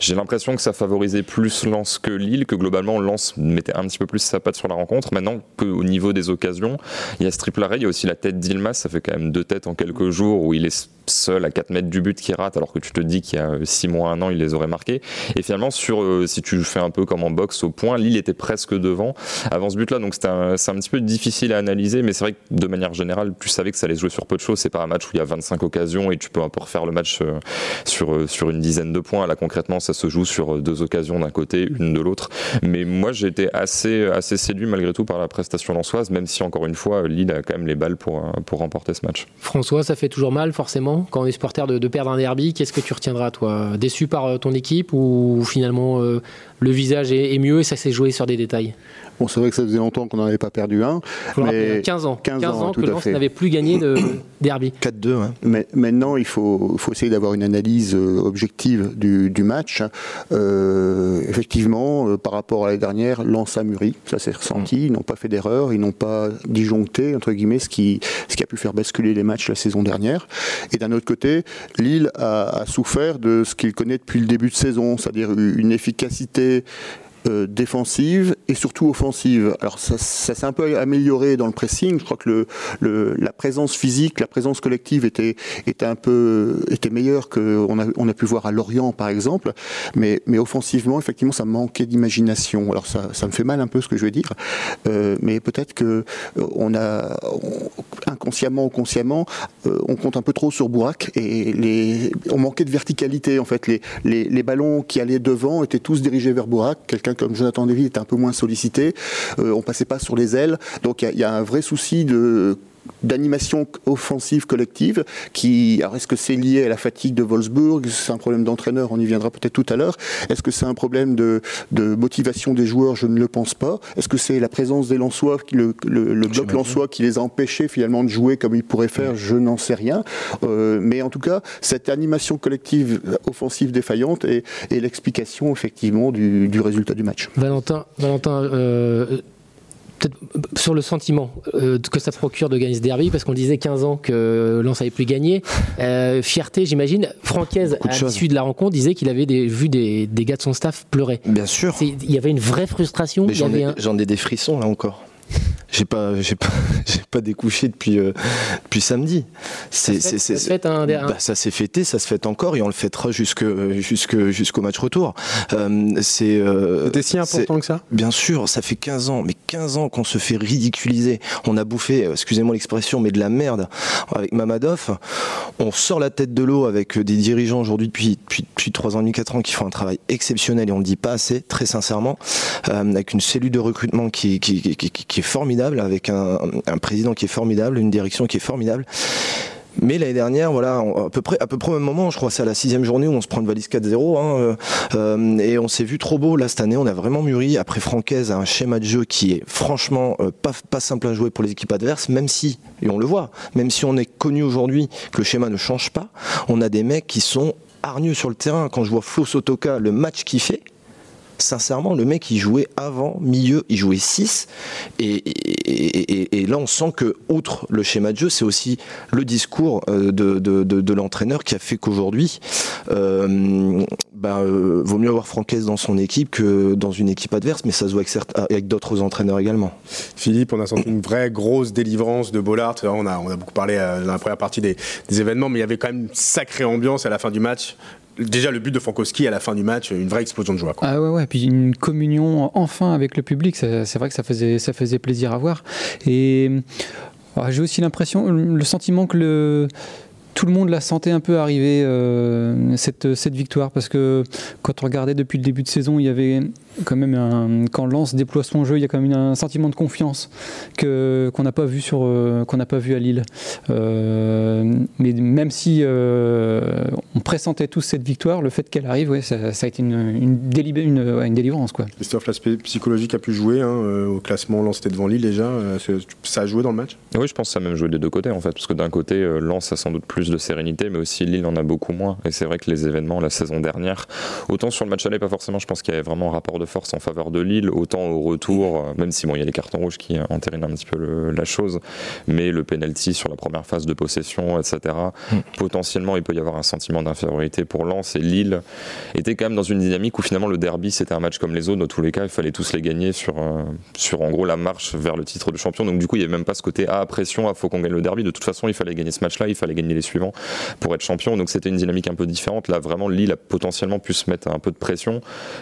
J'ai l'impression que ça favorisait plus Lens que Lille, que globalement Lens mettait un petit peu plus sa patte sur la rencontre. Maintenant qu'au niveau des occasions, il y a ce triple arrêt, il y a aussi la tête d'Ilmas, ça fait quand même deux têtes en quelques jours où il est seul à 4 mètres du but qui rate alors que tu te dis qu'il y a 6 mois, 1 an, il les aurait marqués. Et finalement, sur, euh, si tu fais un peu comme en boxe au point, Lille était presque devant avant ce but-là. Donc c'est un, un, petit peu difficile à analyser, mais c'est vrai que de manière générale, tu savais que ça allait se jouer sur peu de choses. C'est pas un match où il y a 25 occasions et tu peux un peu refaire le match euh, sur, euh, sur une dizaine de points. Là, concrètement, ça se joue sur deux occasions d'un côté, une de l'autre. Mais moi, j'ai été assez, assez séduit malgré tout par la prestation lançoise, même si encore une fois, Lille a quand même les balles pour, pour remporter ce match. François, ça fait toujours mal, forcément? Quand on est supporter de, de perdre un derby. Qu'est-ce que tu retiendras, toi? Déçu par ton équipe ou finalement le visage est, mieux et ça s'est joué sur des détails? Bon, c'est vrai que ça faisait longtemps qu'on n'en avait pas perdu un. Mais 15 ans. 15, ans, que Lens n'avait plus gagné de derby. 4-2. Hein. Mais maintenant, il faut, faut essayer d'avoir une analyse euh, objective du, du match. Euh, effectivement, euh, par rapport à l'année dernière, Lens a mûri. Ça s'est ressenti. Mm. Ils n'ont pas fait d'erreur. Ils n'ont pas disjoncté, entre guillemets, ce qui, ce qui a pu faire basculer les matchs la saison dernière. Et d'un autre côté, Lille a, a souffert de ce qu'il connaît depuis le début de saison, c'est-à-dire une efficacité euh, défensive et surtout offensive. Alors ça, s'est un peu amélioré dans le pressing. Je crois que la présence physique, la présence collective était, un peu était meilleure qu'on a, on a pu voir à Lorient par exemple. Mais, offensivement, effectivement, ça manquait d'imagination. Alors ça, me fait mal un peu ce que je veux dire, euh, mais peut-être que euh, on a inconsciemment ou consciemment, on compte un peu trop sur Bourak et on manquait de verticalité en fait. Les, ballons qui allaient devant étaient tous dirigés vers Bourak. Comme Jonathan Levy était un peu moins sollicité. Euh, on passait pas sur les ailes. Donc il y, a un vrai souci de d'animation offensive collective qui alors est-ce que c'est lié à la fatigue de Wolfsburg? C'est un problème d'entraîneur? On y viendra peut-être tout à l'heure. Est-ce que c'est un problème de, de, motivation des joueurs? Je ne le pense pas. Est-ce que c'est la présence des Lensois le, le, le bloc Lensois qui les a empêchés finalement de jouer comme ils pourraient faire? Je n'en sais rien. Euh, mais en tout cas cette animation collective offensive défaillante est, est l'explication effectivement du, du, résultat du match. Valentin Valentin euh peut-être sur le sentiment euh, que ça procure de gagner ce derby, parce qu'on disait 15 ans que Lens avait plus gagné. Euh, fierté, j'imagine. Francaise, à l'issue de la rencontre, disait qu'il avait des, vu des, des, gars de son staff pleurer. Bien sûr. Il y avait une vraie frustration. J'en ai, un... ai, des frissons là encore j'ai pas j'ai pas j'ai pas découché depuis euh, depuis samedi. C'est ça, fait un, bah, ça s'est fêté ça se fête encore et on le fêtera jusque jusque jusqu'au match retour. Euh, c'est euh, c'était si important que ça? Bien sûr ça fait 15 ans mais 15 ans qu'on se fait ridiculiser. On a bouffé excusez-moi l'expression mais de la merde avec Mamadov on sort la tête de l'eau avec des dirigeants aujourd'hui depuis depuis depuis 3 ans et demi 4 ans qui font un travail exceptionnel et on le dit pas assez très sincèrement euh, avec une cellule de recrutement qui qui, est formidable avec un, président qui est formidable, une direction qui est formidable. Mais l'année dernière, voilà, à peu près, à au même moment, je crois, c'est à la sixième journée où on se prend une valise 4-0, hein, euh, euh, et on s'est vu trop beau là cette année. On a vraiment mûri après Francaise un schéma de jeu qui est franchement euh, pas, pas simple à jouer pour les équipes adverses, même si, et on le voit, même si on est connu aujourd'hui que le schéma ne change pas, on a des mecs qui sont hargneux sur le terrain. Quand je vois Flo Sotoka, le match qu'il fait, sincèrement, le mec, il jouait avant, milieu, il jouait 6. Et, là, on sent que, outre le schéma de jeu, c'est aussi le discours euh, de, l'entraîneur qui a fait qu'aujourd'hui, euh, bah, euh, vaut mieux avoir Francaise dans son équipe que dans une équipe adverse, mais ça se voit avec, d'autres entraîneurs également. Philippe, on a senti une vraie grosse délivrance de Bollard. On a, on a beaucoup parlé euh, dans la première partie des, des événements, mais il y avait quand même une sacrée ambiance à la fin du match déjà le but de Frankowski à la fin du match, une vraie explosion de joie. Ah ouais, ouais, puis une communion enfin avec le public, c'est vrai que ça faisait, ça faisait plaisir à voir. Et j'ai aussi l'impression, le sentiment que le tout le monde la sentait un peu arriver, euh, cette, cette victoire, parce que quand on regardait depuis le début de saison, il y avait quand même un, quand Lance déploie son jeu, il y a quand même un sentiment de confiance que qu'on n'a pas vu sur euh, qu'on n'a pas vu à Lille. Euh, mais même si euh, on pressentait tous cette victoire, le fait qu'elle arrive, ouais, ça, ça, a été une, une, délib une, ouais, une délivrance quoi. Christophe, l'aspect psychologique a pu jouer hein, au classement. Lens était devant Lille déjà. Ça a joué dans le match? Oui, je pense que ça a même joué des deux côtés en fait, parce que d'un côté, Lens a sans doute plus de sérénité, mais aussi Lille en a beaucoup moins. Et c'est vrai que les événements la saison dernière, autant sur le match aller, pas forcément. Je pense qu'il y avait vraiment un rapport de force en faveur de Lille, autant au retour, euh, même si bon, il y a les cartons rouges qui entérinent un petit peu le, la chose, mais le penalty sur la première phase de possession, etc. Mm. Potentiellement, il peut y avoir un sentiment d'infériorité pour Lens et Lille était quand même dans une dynamique où finalement le derby c'était un match comme les autres. Dans tous les cas, il fallait tous les gagner sur, euh, sur en gros la marche vers le titre de champion. Donc du coup, il n'y avait même pas ce côté à ah, pression, il ah, faut qu'on gagne le derby. De toute façon, il fallait gagner ce match-là, il fallait gagner les suivants pour être champion. Donc c'était une dynamique un peu différente. Là, vraiment, Lille a potentiellement pu se mettre un peu de pression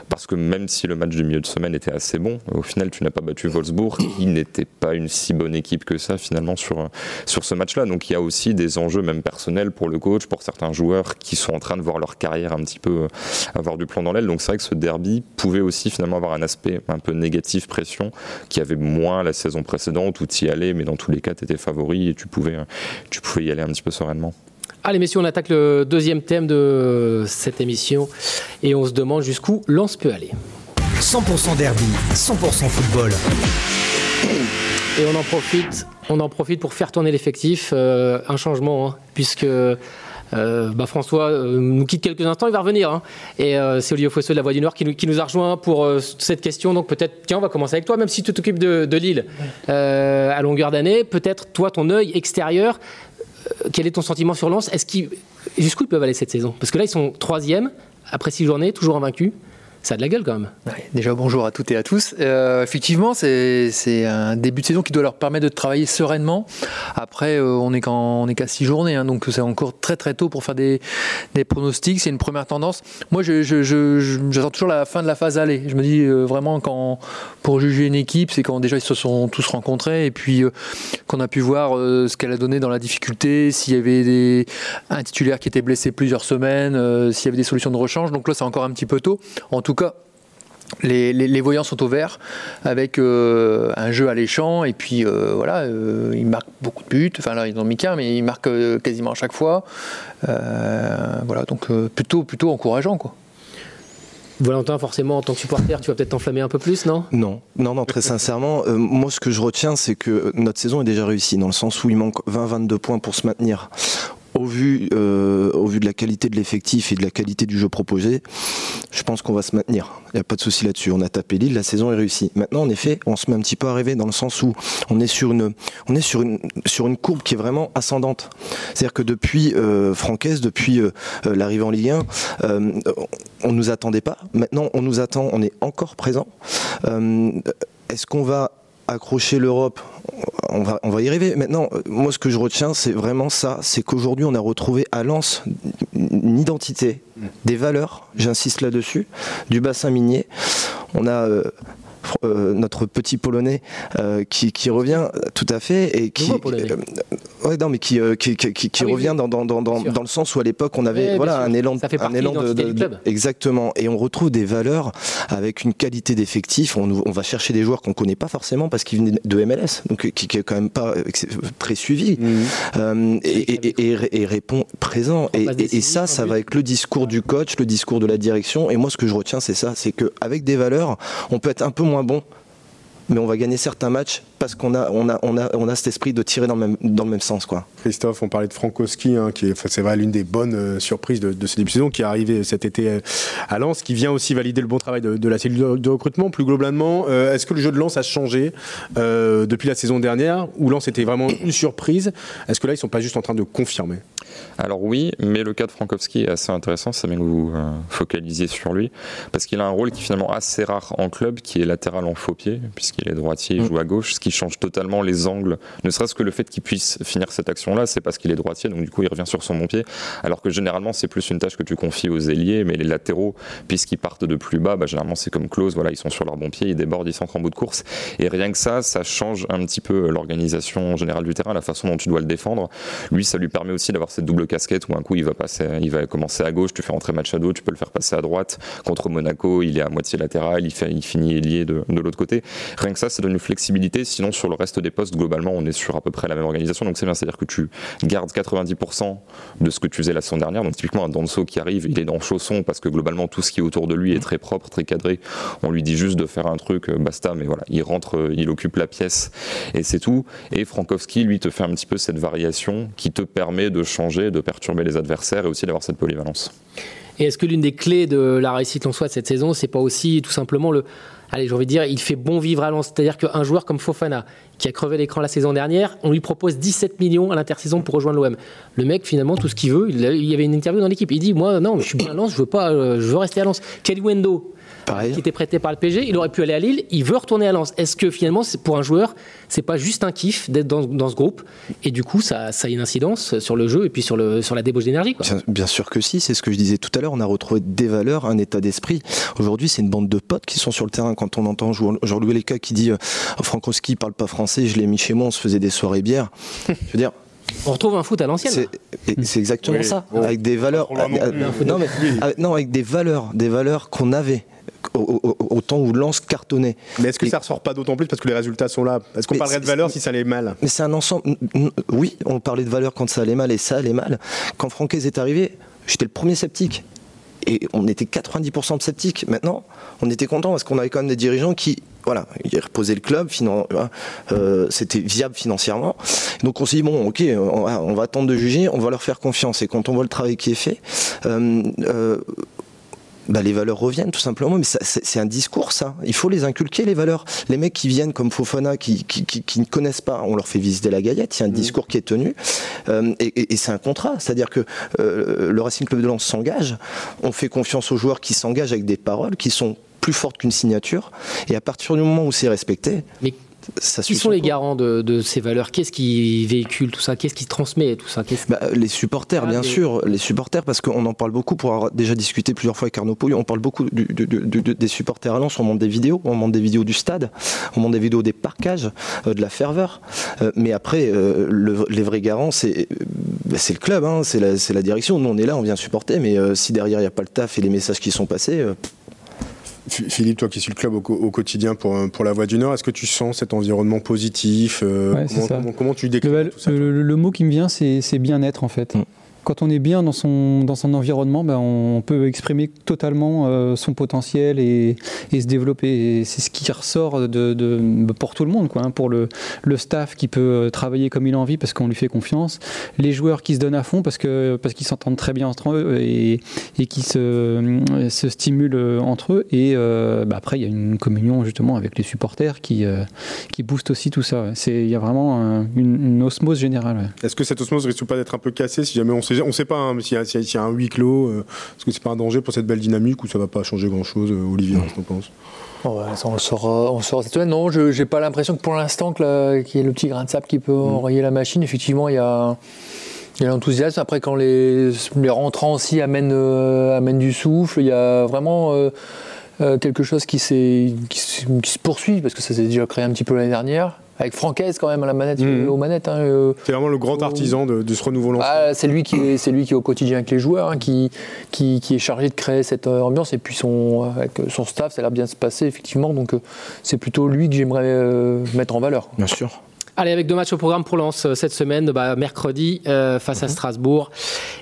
parce que même si le match du milieu de semaine était assez bon. Au final, tu n'as pas battu Wolfsburg, qui n'était pas une si bonne équipe que ça finalement sur, sur ce match-là. Donc il y a aussi des enjeux même personnels pour le coach, pour certains joueurs qui sont en train de voir leur carrière un petit peu euh, avoir du plomb dans l'aile. Donc c'est vrai que ce derby pouvait aussi finalement avoir un aspect un peu négatif, pression, qui avait moins la saison précédente où tu y allais, mais dans tous les cas, tu étais favori et tu pouvais, tu pouvais y aller un petit peu sereinement. Allez messieurs, on attaque le deuxième thème de cette émission et on se demande jusqu'où Lance peut aller. 100% derby, 100% football. Et on en profite, on en profite pour faire tourner l'effectif. Euh, un changement, hein, puisque euh, bah, François euh, nous quitte quelques instants, il va revenir. hein. Et euh, c'est Olivier Fosseux de la Voix du Nord qui nous, qui nous a rejoint pour euh, cette question. Donc peut-être, tiens, on va commencer avec toi, même si tu t'occupes de, de Lille euh, à longueur d'année. Peut-être toi, ton œil extérieur, euh, quel est ton sentiment sur Lens? Est-ce qu'ils, jusqu'où ils peuvent aller cette saison? Parce que là, ils sont troisième après six journées, toujours invaincus. Ça a de la gueule quand même. Déjà, bonjour à toutes et à tous. Euh, effectivement, c'est un début de saison qui doit leur permettre de travailler sereinement. Après, euh, on qu'en- on est qu'à six journées, hein, donc c'est encore très très tôt pour faire des, pronostics. C'est une première tendance. Moi, j'attends toujours la fin de la phase aller. Je me dis euh, vraiment, quand, pour juger une équipe, c'est quand déjà ils se sont tous rencontrés et puis euh, qu'on a pu voir ce qu'elle a donné dans la difficulté, s'il y avait un titulaire qui était blessé plusieurs semaines, s'il y avait des solutions de rechange. Donc là, c'est encore un petit peu tôt. En tout cas, les, les- les voyants sont au vert avec euh, un jeu alléchant et puis euh, voilà, euh, ils marquent beaucoup de buts. Enfin là, ils en ont mis qu'un, mais ils marquent euh, quasiment à chaque fois. Euh, voilà, donc euh, plutôt plutôt encourageant quoi. Valentin, forcément, en tant que supporter, tu vas peut-être t'enflammer un peu plus, non? Non, non, non, très sincèrement, euh, moi ce que je retiens, c'est que notre saison est déjà réussie, dans le sens où il manque 20-22 points pour se maintenir. Au vu, euh, au vu de la qualité de l'effectif et de la qualité du jeu proposé, je pense qu'on va se maintenir. Il n'y a pas de souci là-dessus. On a tapé Lille, la saison est réussie. Maintenant, en effet, on se met un petit peu à rêver dans le sens où on est sur une, on est sur une, sur une courbe qui est vraiment ascendante. C'est-à-dire que depuis euh, Francaise, depuis euh, euh, l'arrivée en Ligue 1, euh, on nous attendait pas. Maintenant, on nous attend. On est encore présent. Est-ce qu'on va accrocher l'Europe on va, y rêver. Maintenant, euh, moi, ce que je retiens, c'est vraiment ça. C'est qu'aujourd'hui, on a retrouvé à Lens une identité, des valeurs, j'insiste là-dessus, du bassin minier. On a euh, euh, notre petit Polonais euh, qui, qui revient tout à fait et qui, euh, ouais, non, mais qui, qui, qui, qui- qui Ah oui, revient oui. dans, dans, dans, dans, le sens où à l'époque on avait Ouais, voilà un élan, Ça fait un élan de, de- du club. exactement et on retrouve des valeurs avec une qualité d'effectif. On, va chercher des joueurs qu'on connaît pas forcément parce qu'ils venaient de MLS, donc qui, est quand même pas très suivi euh, et, et, et- et répond présent. Et, ça, ça va avec le discours du coach, le discours de la direction. Et moi, ce que je retiens, c'est ça, c'est qu'avec des valeurs, on peut être un peu moins bon. Mais on va gagner certains matchs parce qu'on a, on a, on a, on a cet esprit de tirer dans le même, dans le même sens. Quoi. Christophe, on parlait de Frankowski, hein, qui est, enfin, c'est vrai, l'une des bonnes euh, surprises de, de ce début de saison, qui est arrivé cet été euh, à Lens, qui vient aussi valider le bon travail de, de la cellule de, recrutement. Plus globalement, euh, est-ce que le jeu de Lens a changé euh, depuis la saison dernière, où Lens était vraiment une surprise? Est-ce que là, ils sont pas juste en train de confirmer? Alors oui, mais le cas de Frankowski est assez intéressant, c'est bien que vous focalisiez sur lui, parce qu'il a un rôle qui est finalement assez rare en club, qui est latéral en faux pied, puisqu'il est droitier, il Mm. joue à gauche, ce qui change totalement les angles, ne serait-ce que le fait qu'il puisse finir cette action-là, c'est parce qu'il est droitier, donc du coup il revient sur son bon pied, alors que généralement c'est plus une tâche que tu confies aux ailiers, mais les latéraux, puisqu'ils partent de plus bas, bah, généralement c'est comme Klose, voilà, ils sont sur leur bon pied, ils débordent, ils s'entrent en bout de course, et rien que ça, ça change un petit peu l'organisation générale du terrain, la façon dont tu dois le défendre. Lui, ça lui permet aussi d'avoir cette double casquette où un coup il va passer, il va commencer à gauche, tu fais rentrer Machado, tu peux le faire passer à droite. Contre Monaco, il est à moitié latéral, il, fait, il finit ailier de, de l'autre côté. Rien que ça, ça donne une flexibilité. Sinon, sur le reste des postes, globalement, on est sur à peu près la même organisation. Donc c'est bien, c'est-à-dire que tu gardes 90% de ce que tu faisais la saison dernière. Donc typiquement, un Danso qui arrive, il est dans chausson parce que globalement, tout ce qui est autour de lui est très propre, très cadré. On lui dit juste de faire un truc, euh, basta, mais voilà, il rentre, euh, il occupe la pièce et c'est tout. Et Frankowski, lui, te fait un petit peu cette variation qui te permet de changer, de perturber les adversaires et aussi d'avoir cette polyvalence. Et est-ce que l'une des clés de la réussite en soi de cette saison, c'est pas aussi tout simplement le. Allez, j'ai envie de dire, il fait bon vivre à Lens. C'est-à-dire qu'un joueur comme Fofana, qui a crevé l'écran la saison dernière, on lui propose 17 millions à l'intersaison pour rejoindre l'OM. Le mec, finalement, tout ce qu'il veut, il, y avait une interview dans l'équipe. Il dit Moi, non, je suis bien à Lens, je veux, pas, euh, je veux rester à Lens. Kelly Wendo, Pareil. qui était prêté par le PG, il aurait pu aller à Lille, il veut retourner à Lens. Est-ce que finalement, c'est- pour un joueur, c'est pas juste un kiff d'être dans, dans ce groupe Et du coup, ça, ça a une incidence sur le jeu et puis sur, le, sur la débauche d'énergie. quoi. Bien, bien sûr que si, c'est ce que je disais tout à l'heure, on a retrouvé des valeurs, un état d'esprit. Aujourd'hui, c'est une bande de potes qui sont sur le terrain. Quand on entend Jean- Jean-Louis Leca qui dit euh, Frankowski parle pas français, je l'ai mis chez moi, on se faisait des soirées bière. Je veux dire, On retrouve un foot à l'ancienne. c'est c'est exactement Oui, ça, bon. avec des valeurs. Non mais, avec- non, avec des valeurs, des valeurs qu'on avait. Au, temps où Lens cartonnait. Mais est-ce que ça ressort pas d'autant plus parce que les résultats sont là Est-ce qu'on parlerait de valeur si ça allait mal Mais c'est un ensemble. Oui, on parlait de valeur quand ça allait mal et ça allait mal. Quand Francaise est arrivé, j'étais le premier sceptique. Et on était 90% de sceptiques. Maintenant, on était content parce qu'on avait quand même des dirigeants qui, voilà, ils reposaient le club, euh, c'était viable financièrement. Donc on s'est dit, bon, ok, on va, attendre de juger, on va leur faire confiance. Et quand on voit le travail qui est fait, euh, euh, bah, les valeurs reviennent tout simplement. Mais c'est un discours, ça. Il faut les inculquer, les valeurs. Les mecs qui viennent comme Fofana, qui, qui, ne connaissent pas, on leur fait visiter la Gaillette. Il y a un mmh. discours qui est tenu. Euh, et, c'est un contrat. C'est-à-dire que euh, le Racing Club de Lens s'engage. On fait confiance aux joueurs qui s'engagent avec des paroles qui sont plus fortes qu'une signature. Et à partir du moment où c'est respecté. Qui sont les garants de, ces valeurs Qu'est-ce qui véhicule tout ça Qu'est-ce qui transmet tout ça bah, Les supporters, bien sûr. Les supporters, parce qu'on en parle beaucoup, pour avoir déjà discuté plusieurs fois avec Arnaud Pouille, on parle beaucoup des supporters à Lens, on montre des vidéos, on montre des vidéos du stade, on montre des vidéos des parcages, euh, de la ferveur. Euh, mais après, euh, les vrais garants, c'est bah, le club, hein, c'est la, la, direction. Nous, on est là, on vient supporter, mais si derrière, il n'y a pas le taf et les messages qui sont passés... Philippe, toi qui suis le club au, quotidien pour, pour la Voix du Nord, est-ce que tu sens cet environnement positif euh, comment, tu décris le, mot qui me vient, c'est bien-être en fait. Mm quand on est bien dans son, dans son environnement, ben on peut exprimer totalement euh, son potentiel et, et se développer. c'est ce qui ressort de, pour tout le monde, quoi, hein, pour le, le, staff qui peut euh, travailler comme il a envie parce qu'on lui fait confiance, les joueurs qui se donnent à fond parce qu'ils parce qu'ils s'entendent très bien entre eux et, et qui se, se, stimulent entre eux. Et euh, ben après, il y a une communion justement avec les supporters qui, qui booste aussi tout ça. Il y a vraiment une, osmose générale. Est-ce que cette osmose risque pas d'être un peu cassée si jamais on sait on ne sait pas hein, s'il y, a un huis clos. Euh, est-ce que c'est pas un danger pour cette belle dynamique ou ça va pas changer grand-chose, euh, Olivier, ce qu'on pense oh, on le saura, on cette semaine. Non, je n'ai pas l'impression que pour l'instant qu'il y ait le petit grain de sable qui peut mm. enrayer la machine. Effectivement, il y a, l'enthousiasme. Après, quand les, les rentrants aussi amènent, euh, amènent, du souffle, il y a vraiment quelque chose qui, qui, qui, se poursuit, parce que ça s'est déjà créé un petit peu l'année dernière avec Francaise quand même à la manette, mmh. aux manettes. Hein, euh, c'est vraiment le grand artisan de, ce renouveau ah, c'est lui qui est, c'est lui qui est au quotidien avec les joueurs, hein, qui, qui, est chargé de créer cette euh, ambiance et puis son avec son staff, ça a l'air bien se passer effectivement. Donc euh, c'est plutôt lui que j'aimerais mettre en valeur. Bien sûr. Allez, avec deux matchs au programme pour Lens euh, cette semaine, bah, mercredi euh, face à mhm. Strasbourg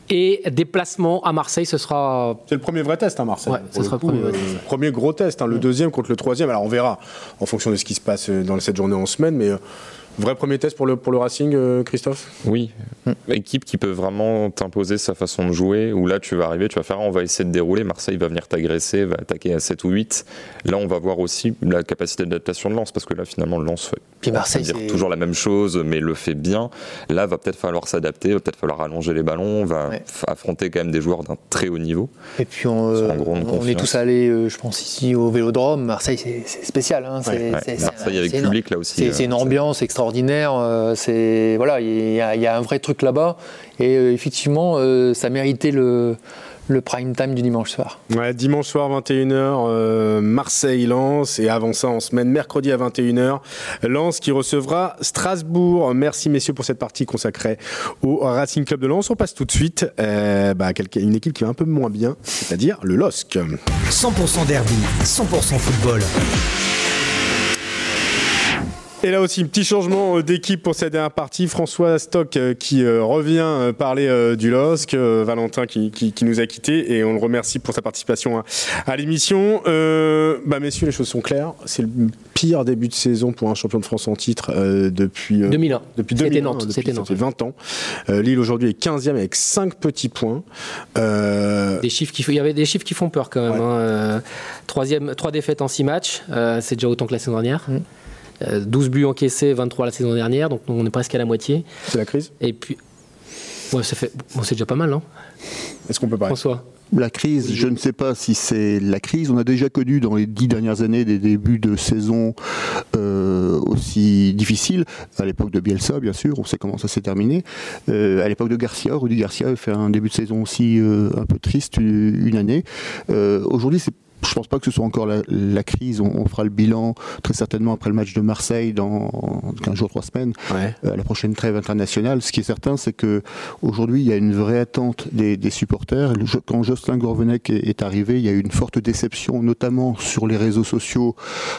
et déplacement à Marseille. Ce sera. C'est le premier vrai test à hein, Marseille. Ouais, ce sera le premier, euh, premier gros test. Hein, le deuxième contre le troisième. Alors on verra en fonction de ce qui se passe dans cette journée en semaine, mais Vrai premier test pour le, pour le Racing, euh, Christophe? Oui. Équipe qui peut vraiment t'imposer sa façon de jouer, où là tu vas arriver, tu vas faire, on va essayer de dérouler, Marseille va venir t'agresser, va attaquer à 7 ou 8. Là on va voir aussi la capacité d'adaptation de Lens, parce que là finalement le Lens fait Puis Marseille, dire toujours la même chose, mais le fait bien. Là va peut-être falloir s'adapter, va peut-être falloir allonger les ballons, va affronter quand même des joueurs d'un très haut niveau. Et puis on, euh, on est tous allés, euh, je pense ici au Vélodrome, Marseille c'est spécial. Hein. Marseille avec public là aussi. C'est une ambiance extraordinaire extraordinaire. Euh, c'est voilà, il y, a un vrai truc là-bas. Et euh, effectivement, euh, ça méritait le, le prime time du dimanche soir. Ouais, dimanche soir 21h, Marseille-Lens et avant ça en semaine, mercredi à 21h, Lens qui recevra Strasbourg. Merci messieurs pour cette partie consacrée au Racing Club de Lens. On passe tout de suite à bah, une équipe qui va un peu moins bien, c'est-à-dire le LOSC. 100% derby, 100% football. Et là aussi, petit changement euh, d'équipe pour cette dernière partie. François Stock euh, qui euh, revient parler du LOSC, Valentin qui, nous a quittés et on le remercie pour sa participation à, l'émission. bah messieurs, les choses sont claires. C'est le pire début de saison pour un champion de France en titre depuis 2001. Depuis C'était Nantes. C'était Ça fait 20 ans. Lille aujourd'hui est 15e avec 5 petits points. Des chiffres qui, il y avait des chiffres qui font peur quand même. Hein. Troisième, trois défaites en 6 matchs. c'est déjà autant que la saison dernière. Mm. 12 euh, buts encaissés, 23 la saison dernière, donc on est presque à la moitié. C'est la crise? Et puis, ouais, ça fait, bon, c'est déjà pas mal, non? Est-ce qu'on peut parler? François la crise, je ne sais pas si c'est la crise. On a déjà connu dans les dix dernières années des débuts de saison euh, aussi difficiles. À l'époque de Bielsa, bien sûr, on sait comment ça s'est terminé. Euh, à l'époque de Garcia, Rudy Garcia a fait un début de saison aussi un peu triste une année. Aujourd'hui, c'est je pense pas que ce soit encore la, crise. On, fera le bilan très certainement après le match de Marseille dans 15 jours, 3 semaines, euh, la prochaine trêve internationale. Ce qui est certain, c'est que aujourd'hui, il y a une vraie attente des, supporters. Quand Jocelyn Gourvenec est, arrivé, il y a eu une forte déception, notamment sur les réseaux sociaux,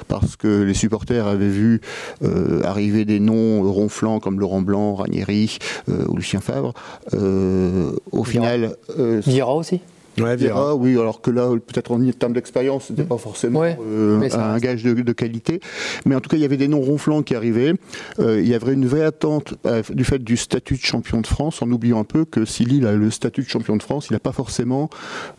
parce que les supporters avaient vu euh, arriver des noms ronflants comme Laurent Blanc, Ranieri euh, ou Lucien Favre. au final, Mira aussi. Ouais, Vera, oui, alors que là, peut-être en termes d'expérience, c'était pas forcément euh, un gage de, qualité. Mais en tout cas, il y avait des noms ronflants qui arrivaient. Euh, il y avait une vraie attente euh, du fait du statut de champion de France, en oubliant un peu que si Lille a le statut de champion de France, il n'a pas forcément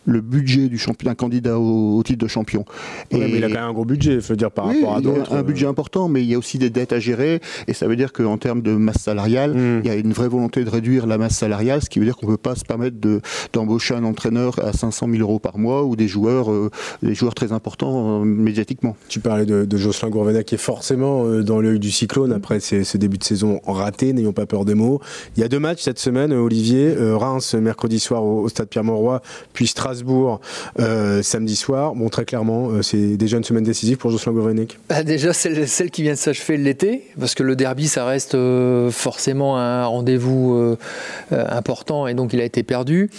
le budget du champion, d'un candidat au, titre de champion. Et mais il a quand même un gros budget, faut dire, par rapport à d'autres. Un budget important, mais il y a aussi des dettes à gérer. Et ça veut dire qu'en termes de masse salariale, hmm. il y a une vraie volonté de réduire la masse salariale, ce qui veut dire qu'on ne peut pas se permettre d'embaucher un entraîneur à 500 000 euros par mois ou des joueurs, euh, des joueurs très importants euh, médiatiquement. Tu parlais de, Jocelyn Gourvenec qui est forcément euh, dans l'œil du cyclone après ce début de saison raté, n'ayons pas peur des mots. Il y a deux matchs cette semaine, Olivier. Reims mercredi soir au, stade Pierre-Mauroy, puis Strasbourg samedi soir. Bon, très clairement, c'est déjà une semaine décisive pour Jocelyn Gourvenec. Bah, déjà, celle, celle qui vient de s'achever l'été, parce que le derby, ça reste forcément un rendez-vous important et donc il a été perdu.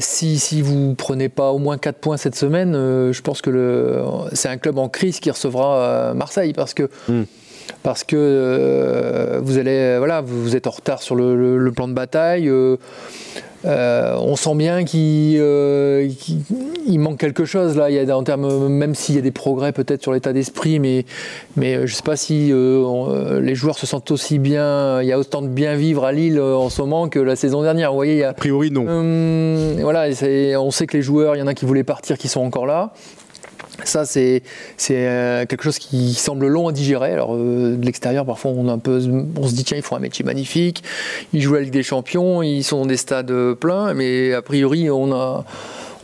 Si si, vous prenez pas au moins 4 points cette semaine, euh, je pense que c'est un club en crise qui recevra euh, Marseille parce que. Hmm. Parce que euh, vous allez, voilà, vous êtes en retard sur le plan de bataille. Euh, on sent bien qu'il euh, manque quelque chose là. Il y a en termes, même s'il y a des progrès peut-être sur l'état d'esprit, mais mais euh, je sais pas si les joueurs se sentent aussi bien. Il y a autant de bien vivre à Lille en ce moment que la saison dernière. Vous voyez, a, a priori non. voilà, on sait que les joueurs, il y en a qui voulaient partir, qui sont encore là. Ça, c'est euh, quelque chose qui semble long à digérer. Alors, euh, de l'extérieur, parfois, on, se dit tiens, ils font un métier magnifique. Ils jouent la Ligue des Champions, ils sont dans des stades pleins, mais a priori, on, a,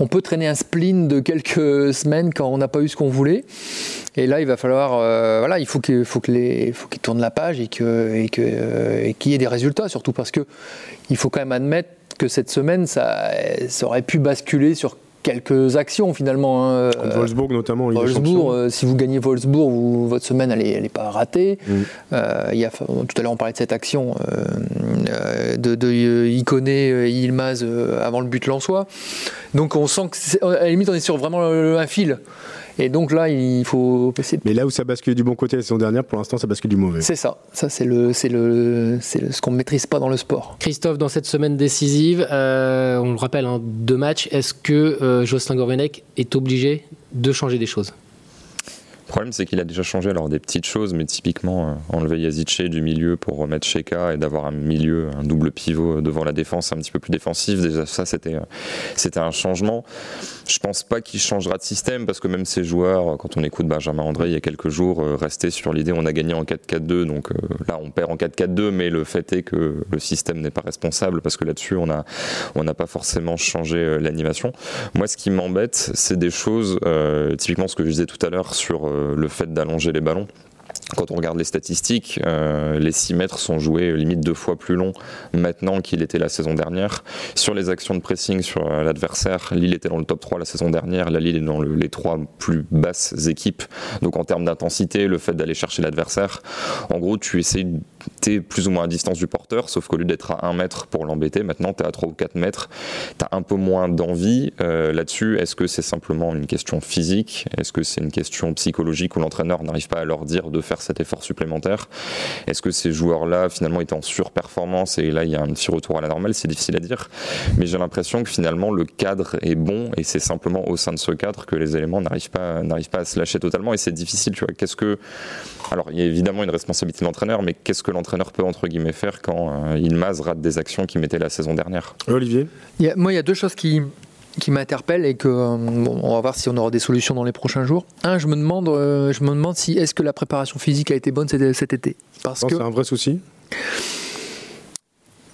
on peut traîner un spleen de quelques semaines quand on n'a pas eu ce qu'on voulait. Et là, il va falloir, euh, voilà, il faut qu'ils tournent la page et qu'il y ait des résultats, surtout parce que il faut quand même admettre que cette semaine, ça aurait pu basculer sur quelques actions finalement. Hein. Wolfsburg notamment. Wolfsburg, euh, si vous gagnez Wolfsburg, votre semaine elle n'est pas ratée. Mm. Euh, il y a, tout à l'heure on parlait de cette action euh, de, de Iconé, Ilmaz avant le but Lançois. Donc on sent que à la limite on est sur vraiment un fil. Et donc là, il faut Mais là où ça bascule du bon côté la saison dernière, pour l'instant, ça bascule du mauvais. C'est ça. Ça, c'est le, c'est le, c'est ce qu'on ne maîtrise pas dans le sport. Christophe, dans cette semaine décisive, euh, on le rappelle, en hein, deux matchs, est-ce que euh, Jocelyn Gourvenec est obligé de changer des choses? Problème, c'est qu'il a déjà changé alors des petites choses, mais typiquement euh, enlever Yazice du milieu pour remettre Sheka et d'avoir un milieu, un double pivot devant la défense un petit peu plus défensif. Déjà, ça, c'était, euh, c'était un changement. Je pense pas qu'il changera de système parce que même ces joueurs, quand on écoute Benjamin André il y a quelques jours, euh, restaient sur l'idée on a gagné en 4-4-2, donc là on perd en 4-4-2, mais le fait est que le système n'est pas responsable parce que là-dessus on n'a on n'a pas forcément changé l'animation. Moi, ce qui m'embête, c'est des choses, typiquement ce que je disais tout à l'heure sur euh, le fait d'allonger les ballons quand on regarde les statistiques, euh, les 6 mètres sont joués limite deux fois plus long maintenant qu'il était la saison dernière. Sur les actions de pressing sur euh, l'adversaire, Lille était dans le top 3 la saison dernière, la Lille est dans les trois plus basses équipes. Donc en termes d'intensité, le fait d'aller chercher l'adversaire, en gros tu essayes, es plus ou moins à distance du porteur, sauf qu'au lieu d'être à 1 mètre pour l'embêter, maintenant tu es à 3 ou 4 mètres, tu as un peu moins d'envie euh, là-dessus. Est-ce que c'est simplement une question physique? Est-ce que c'est une question psychologique où l'entraîneur n'arrive pas à leur dire de faire cet effort supplémentaire? Est-ce que ces joueurs-là, finalement, étaient en surperformance et là, il y a un petit retour à la normale? C'est difficile à dire. Mais j'ai l'impression que finalement, le cadre est bon et c'est simplement au sein de ce cadre que les éléments n'arrivent pas, n'arrivent pas à se lâcher totalement et c'est difficile. Tu vois, qu'est-ce que. Alors, il y a évidemment une responsabilité de l'entraîneur, mais qu'est-ce que l'entraîneur peut, entre guillemets, faire quand euh, il mase rate des actions qu'il mettait la saison dernière Olivier? Moi, il y a deux choses qui qui m'interpelle et que euh, on va voir si on aura des solutions dans les prochains jours. Un, je me demande, euh, je me demande si est-ce que la préparation physique a été bonne cet, été? Parce que c'est un vrai souci.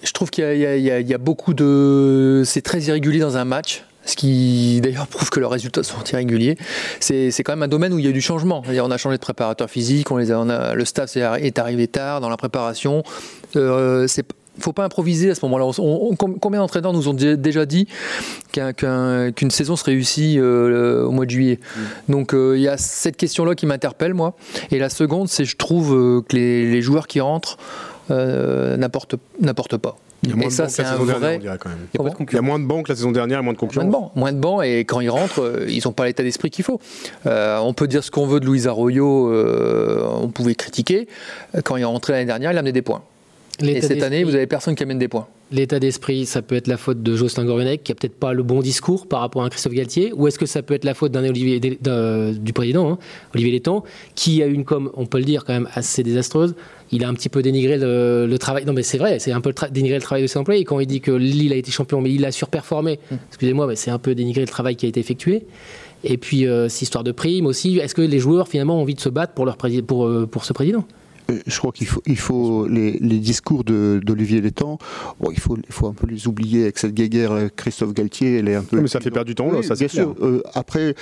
Je trouve qu'il y, a beaucoup de, c'est très irrégulier dans un match. Ce qui d'ailleurs prouve que leurs résultats sont irréguliers. C'est quand même un domaine où il y a du changement. On a changé de préparateur physique, on les a, le staff est arrivé tard dans la préparation. Euh, faut pas improviser à ce moment-là. combien d'entraîneurs nous ont déjà dit qu'une saison se réussit euh, au mois de juillet? Mm. Donc euh, il y a cette question-là qui m'interpelle, moi. Et la seconde, c'est je trouve euh, que les, joueurs qui rentrent n'apportent pas. Il y a moins de ça, c'est un vrai. Il y, a moins de banques la saison dernière et moins de concurrence. Moins de bancs, moins de bancs et quand ils rentrent, ils n'ont pas l'état d'esprit qu'il faut. on peut dire ce qu'on veut de Louis Arroyo, on pouvait critiquer. Quand il est rentré l'année dernière, il a amené des points. Et cette année, vous avez personne qui amène des points. L'état d'esprit, ça peut être la faute de Jocelyn Gourvenec, qui a peut-être pas le bon discours par rapport à Christophe Galtier, ou est-ce que ça peut être la faute d'un Olivier du président, hein, Olivier Létang, qui a une com, on peut le dire quand même assez désastreuse. Il a un petit peu dénigré le, travail. Non, mais c'est vrai, c'est un peu dénigré le travail de ses employés. Quand il dit que Lille a été champion, mais il a surperformé, hum. excusez-moi, mais c'est un peu dénigré le travail qui a été effectué. Et puis, euh, cette histoire de prime aussi. Est-ce que les joueurs, finalement, ont envie de se battre pour, leur pour, euh, pour ce président? euh, je crois qu'il faut, il faut les, discours d'Olivier Létang, bon, il, faut, il faut un peu les oublier avec cette guéguerre euh, Christophe Galtier, elle est un peu. mais ça fait perdre du temps, là, ça Bien sûr. Euh, après,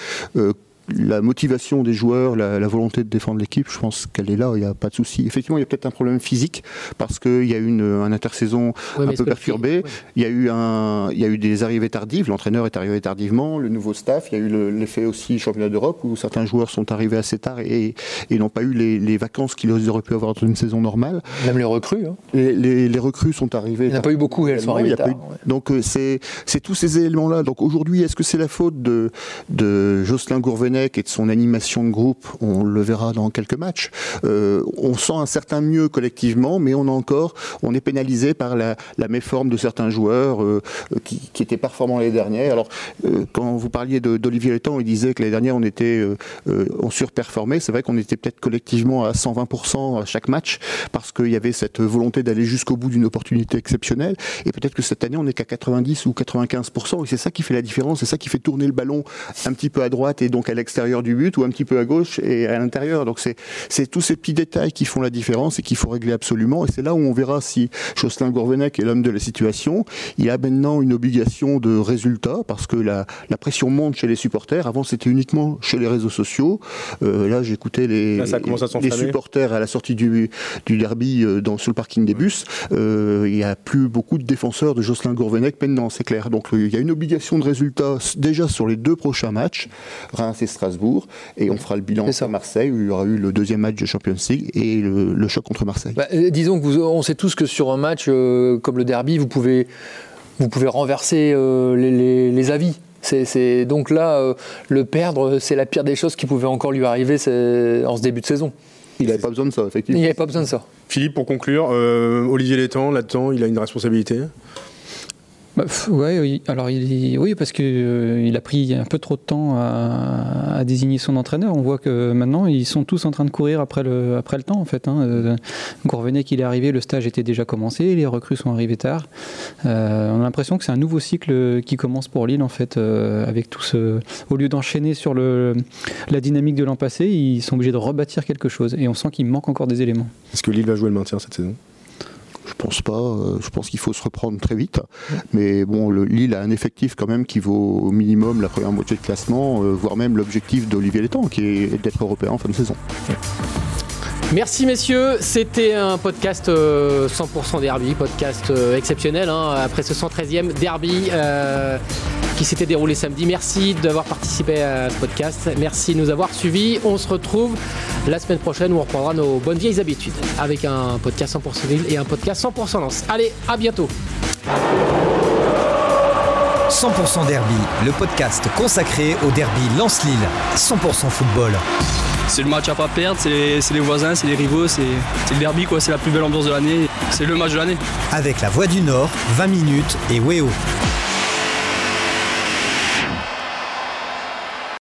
la motivation des joueurs, la, volonté de défendre l'équipe, je pense qu'elle est là, il n'y a pas de souci. Effectivement, il y a peut-être un problème physique parce qu'il y a eu une, un intersaison un peu perturbé. Il, y a eu un, il y a eu des arrivées tardives, l'entraîneur est arrivé tardivement, le nouveau staff, il y a eu l'effet aussi championnat d'Europe où certains joueurs sont arrivés assez tard et, et n'ont pas eu les, vacances qu'ils auraient pu avoir dans une saison normale. Même les recrues. Hein. Les, les, recrues sont arrivées. Il n'y a pas eu beaucoup, elles sont arrivées tard. Donc euh, c'est tous ces éléments-là. Donc aujourd'hui, est-ce que c'est la faute de, de Jocelyn Gourvenet et de son animation de groupe, on le verra dans quelques matchs. Euh, on sent un certain mieux collectivement, mais on a encore, on est pénalisé par la, méforme de certains joueurs euh, qui, étaient performants l'année dernière. Alors, euh, quand vous parliez d'Olivier Létang, il disait que l'année dernière on était, on surperformait. C'est vrai qu'on était peut-être collectivement à 120% à chaque match parce qu'il y avait cette volonté d'aller jusqu'au bout d'une opportunité exceptionnelle. Et peut-être que cette année on n'est qu'à 90 ou 95%. Et c'est ça qui fait la différence. C'est ça qui fait tourner le ballon un petit peu à droite et donc à l'extérieur du but ou un petit peu à gauche et à l'intérieur. Donc c'est tous ces petits détails qui font la différence et qu'il faut régler absolument. Et c'est là où on verra si Jocelyn Gourvenec est l'homme de la situation. Il a maintenant une obligation de résultat parce que la, la pression monte chez les supporters. Avant c'était uniquement chez les réseaux sociaux. Euh, là j'écoutais les, les supporters à la sortie du, du derby euh, dans, sur le parking des bus. Euh, il n'y a plus beaucoup de défenseurs de Jocelyn Gourvenec maintenant, c'est clair. Donc il y a une obligation de résultat déjà sur les deux prochains matchs, Reims et Strasbourg. Et on fera le bilan à Marseille, où il y aura eu le deuxième match de Champions League et le, choc contre Marseille. Bah, euh, disons que on sait tous que sur un match euh, comme le derby, vous pouvez, vous pouvez renverser euh, les, avis. Donc là, le perdre, c'est la pire des choses qui pouvait encore lui arriver en ce début de saison. Il n'avait pas besoin de ça, effectivement. Il n'avait pas besoin de ça. Philippe, pour conclure, Olivier Létang, là-dedans, il a une responsabilité? Bah, oui, alors il, oui, parce qu'il euh, il a pris un peu trop de temps à, désigner son entraîneur. On voit que maintenant ils sont tous en train de courir après le, après le temps en fait. Hein. Euh, Gourvenec il est arrivé, le stage était déjà commencé, les recrues sont arrivées tard. Euh, on a l'impression que c'est un nouveau cycle qui commence pour Lille en fait, avec tout ce, au lieu d'enchaîner sur le, la dynamique de l'an passé, ils sont obligés de rebâtir quelque chose et on sent qu'il manque encore des éléments. Est-ce que Lille va jouer le maintien cette saison? Je pense pas. Euh, je pense qu'il faut se reprendre très vite. Mais bon, le, Lille a un effectif quand même qui vaut au minimum la première moitié de classement, euh, voire même l'objectif d'Olivier Létang, qui est d'être européen en fin de saison. Merci messieurs, c'était un podcast 100% euh, derby, podcast exceptionnel hein, après ce 113e derby qui s'était déroulé samedi. Merci d'avoir participé à ce podcast. Merci de nous avoir suivis. On se retrouve la semaine prochaine où on reprendra nos bonnes vieilles habitudes avec un podcast 100% Lille et un podcast 100% Lance. Allez, à bientôt. 100% Derby, le podcast consacré au derby Lance-Lille. 100% football. C'est le match à pas perdre, c'est les, voisins, c'est les rivaux, c'est le derby, c'est la plus belle ambiance de l'année, c'est le match de l'année. Avec la Voix du Nord, 20 minutes et Weo.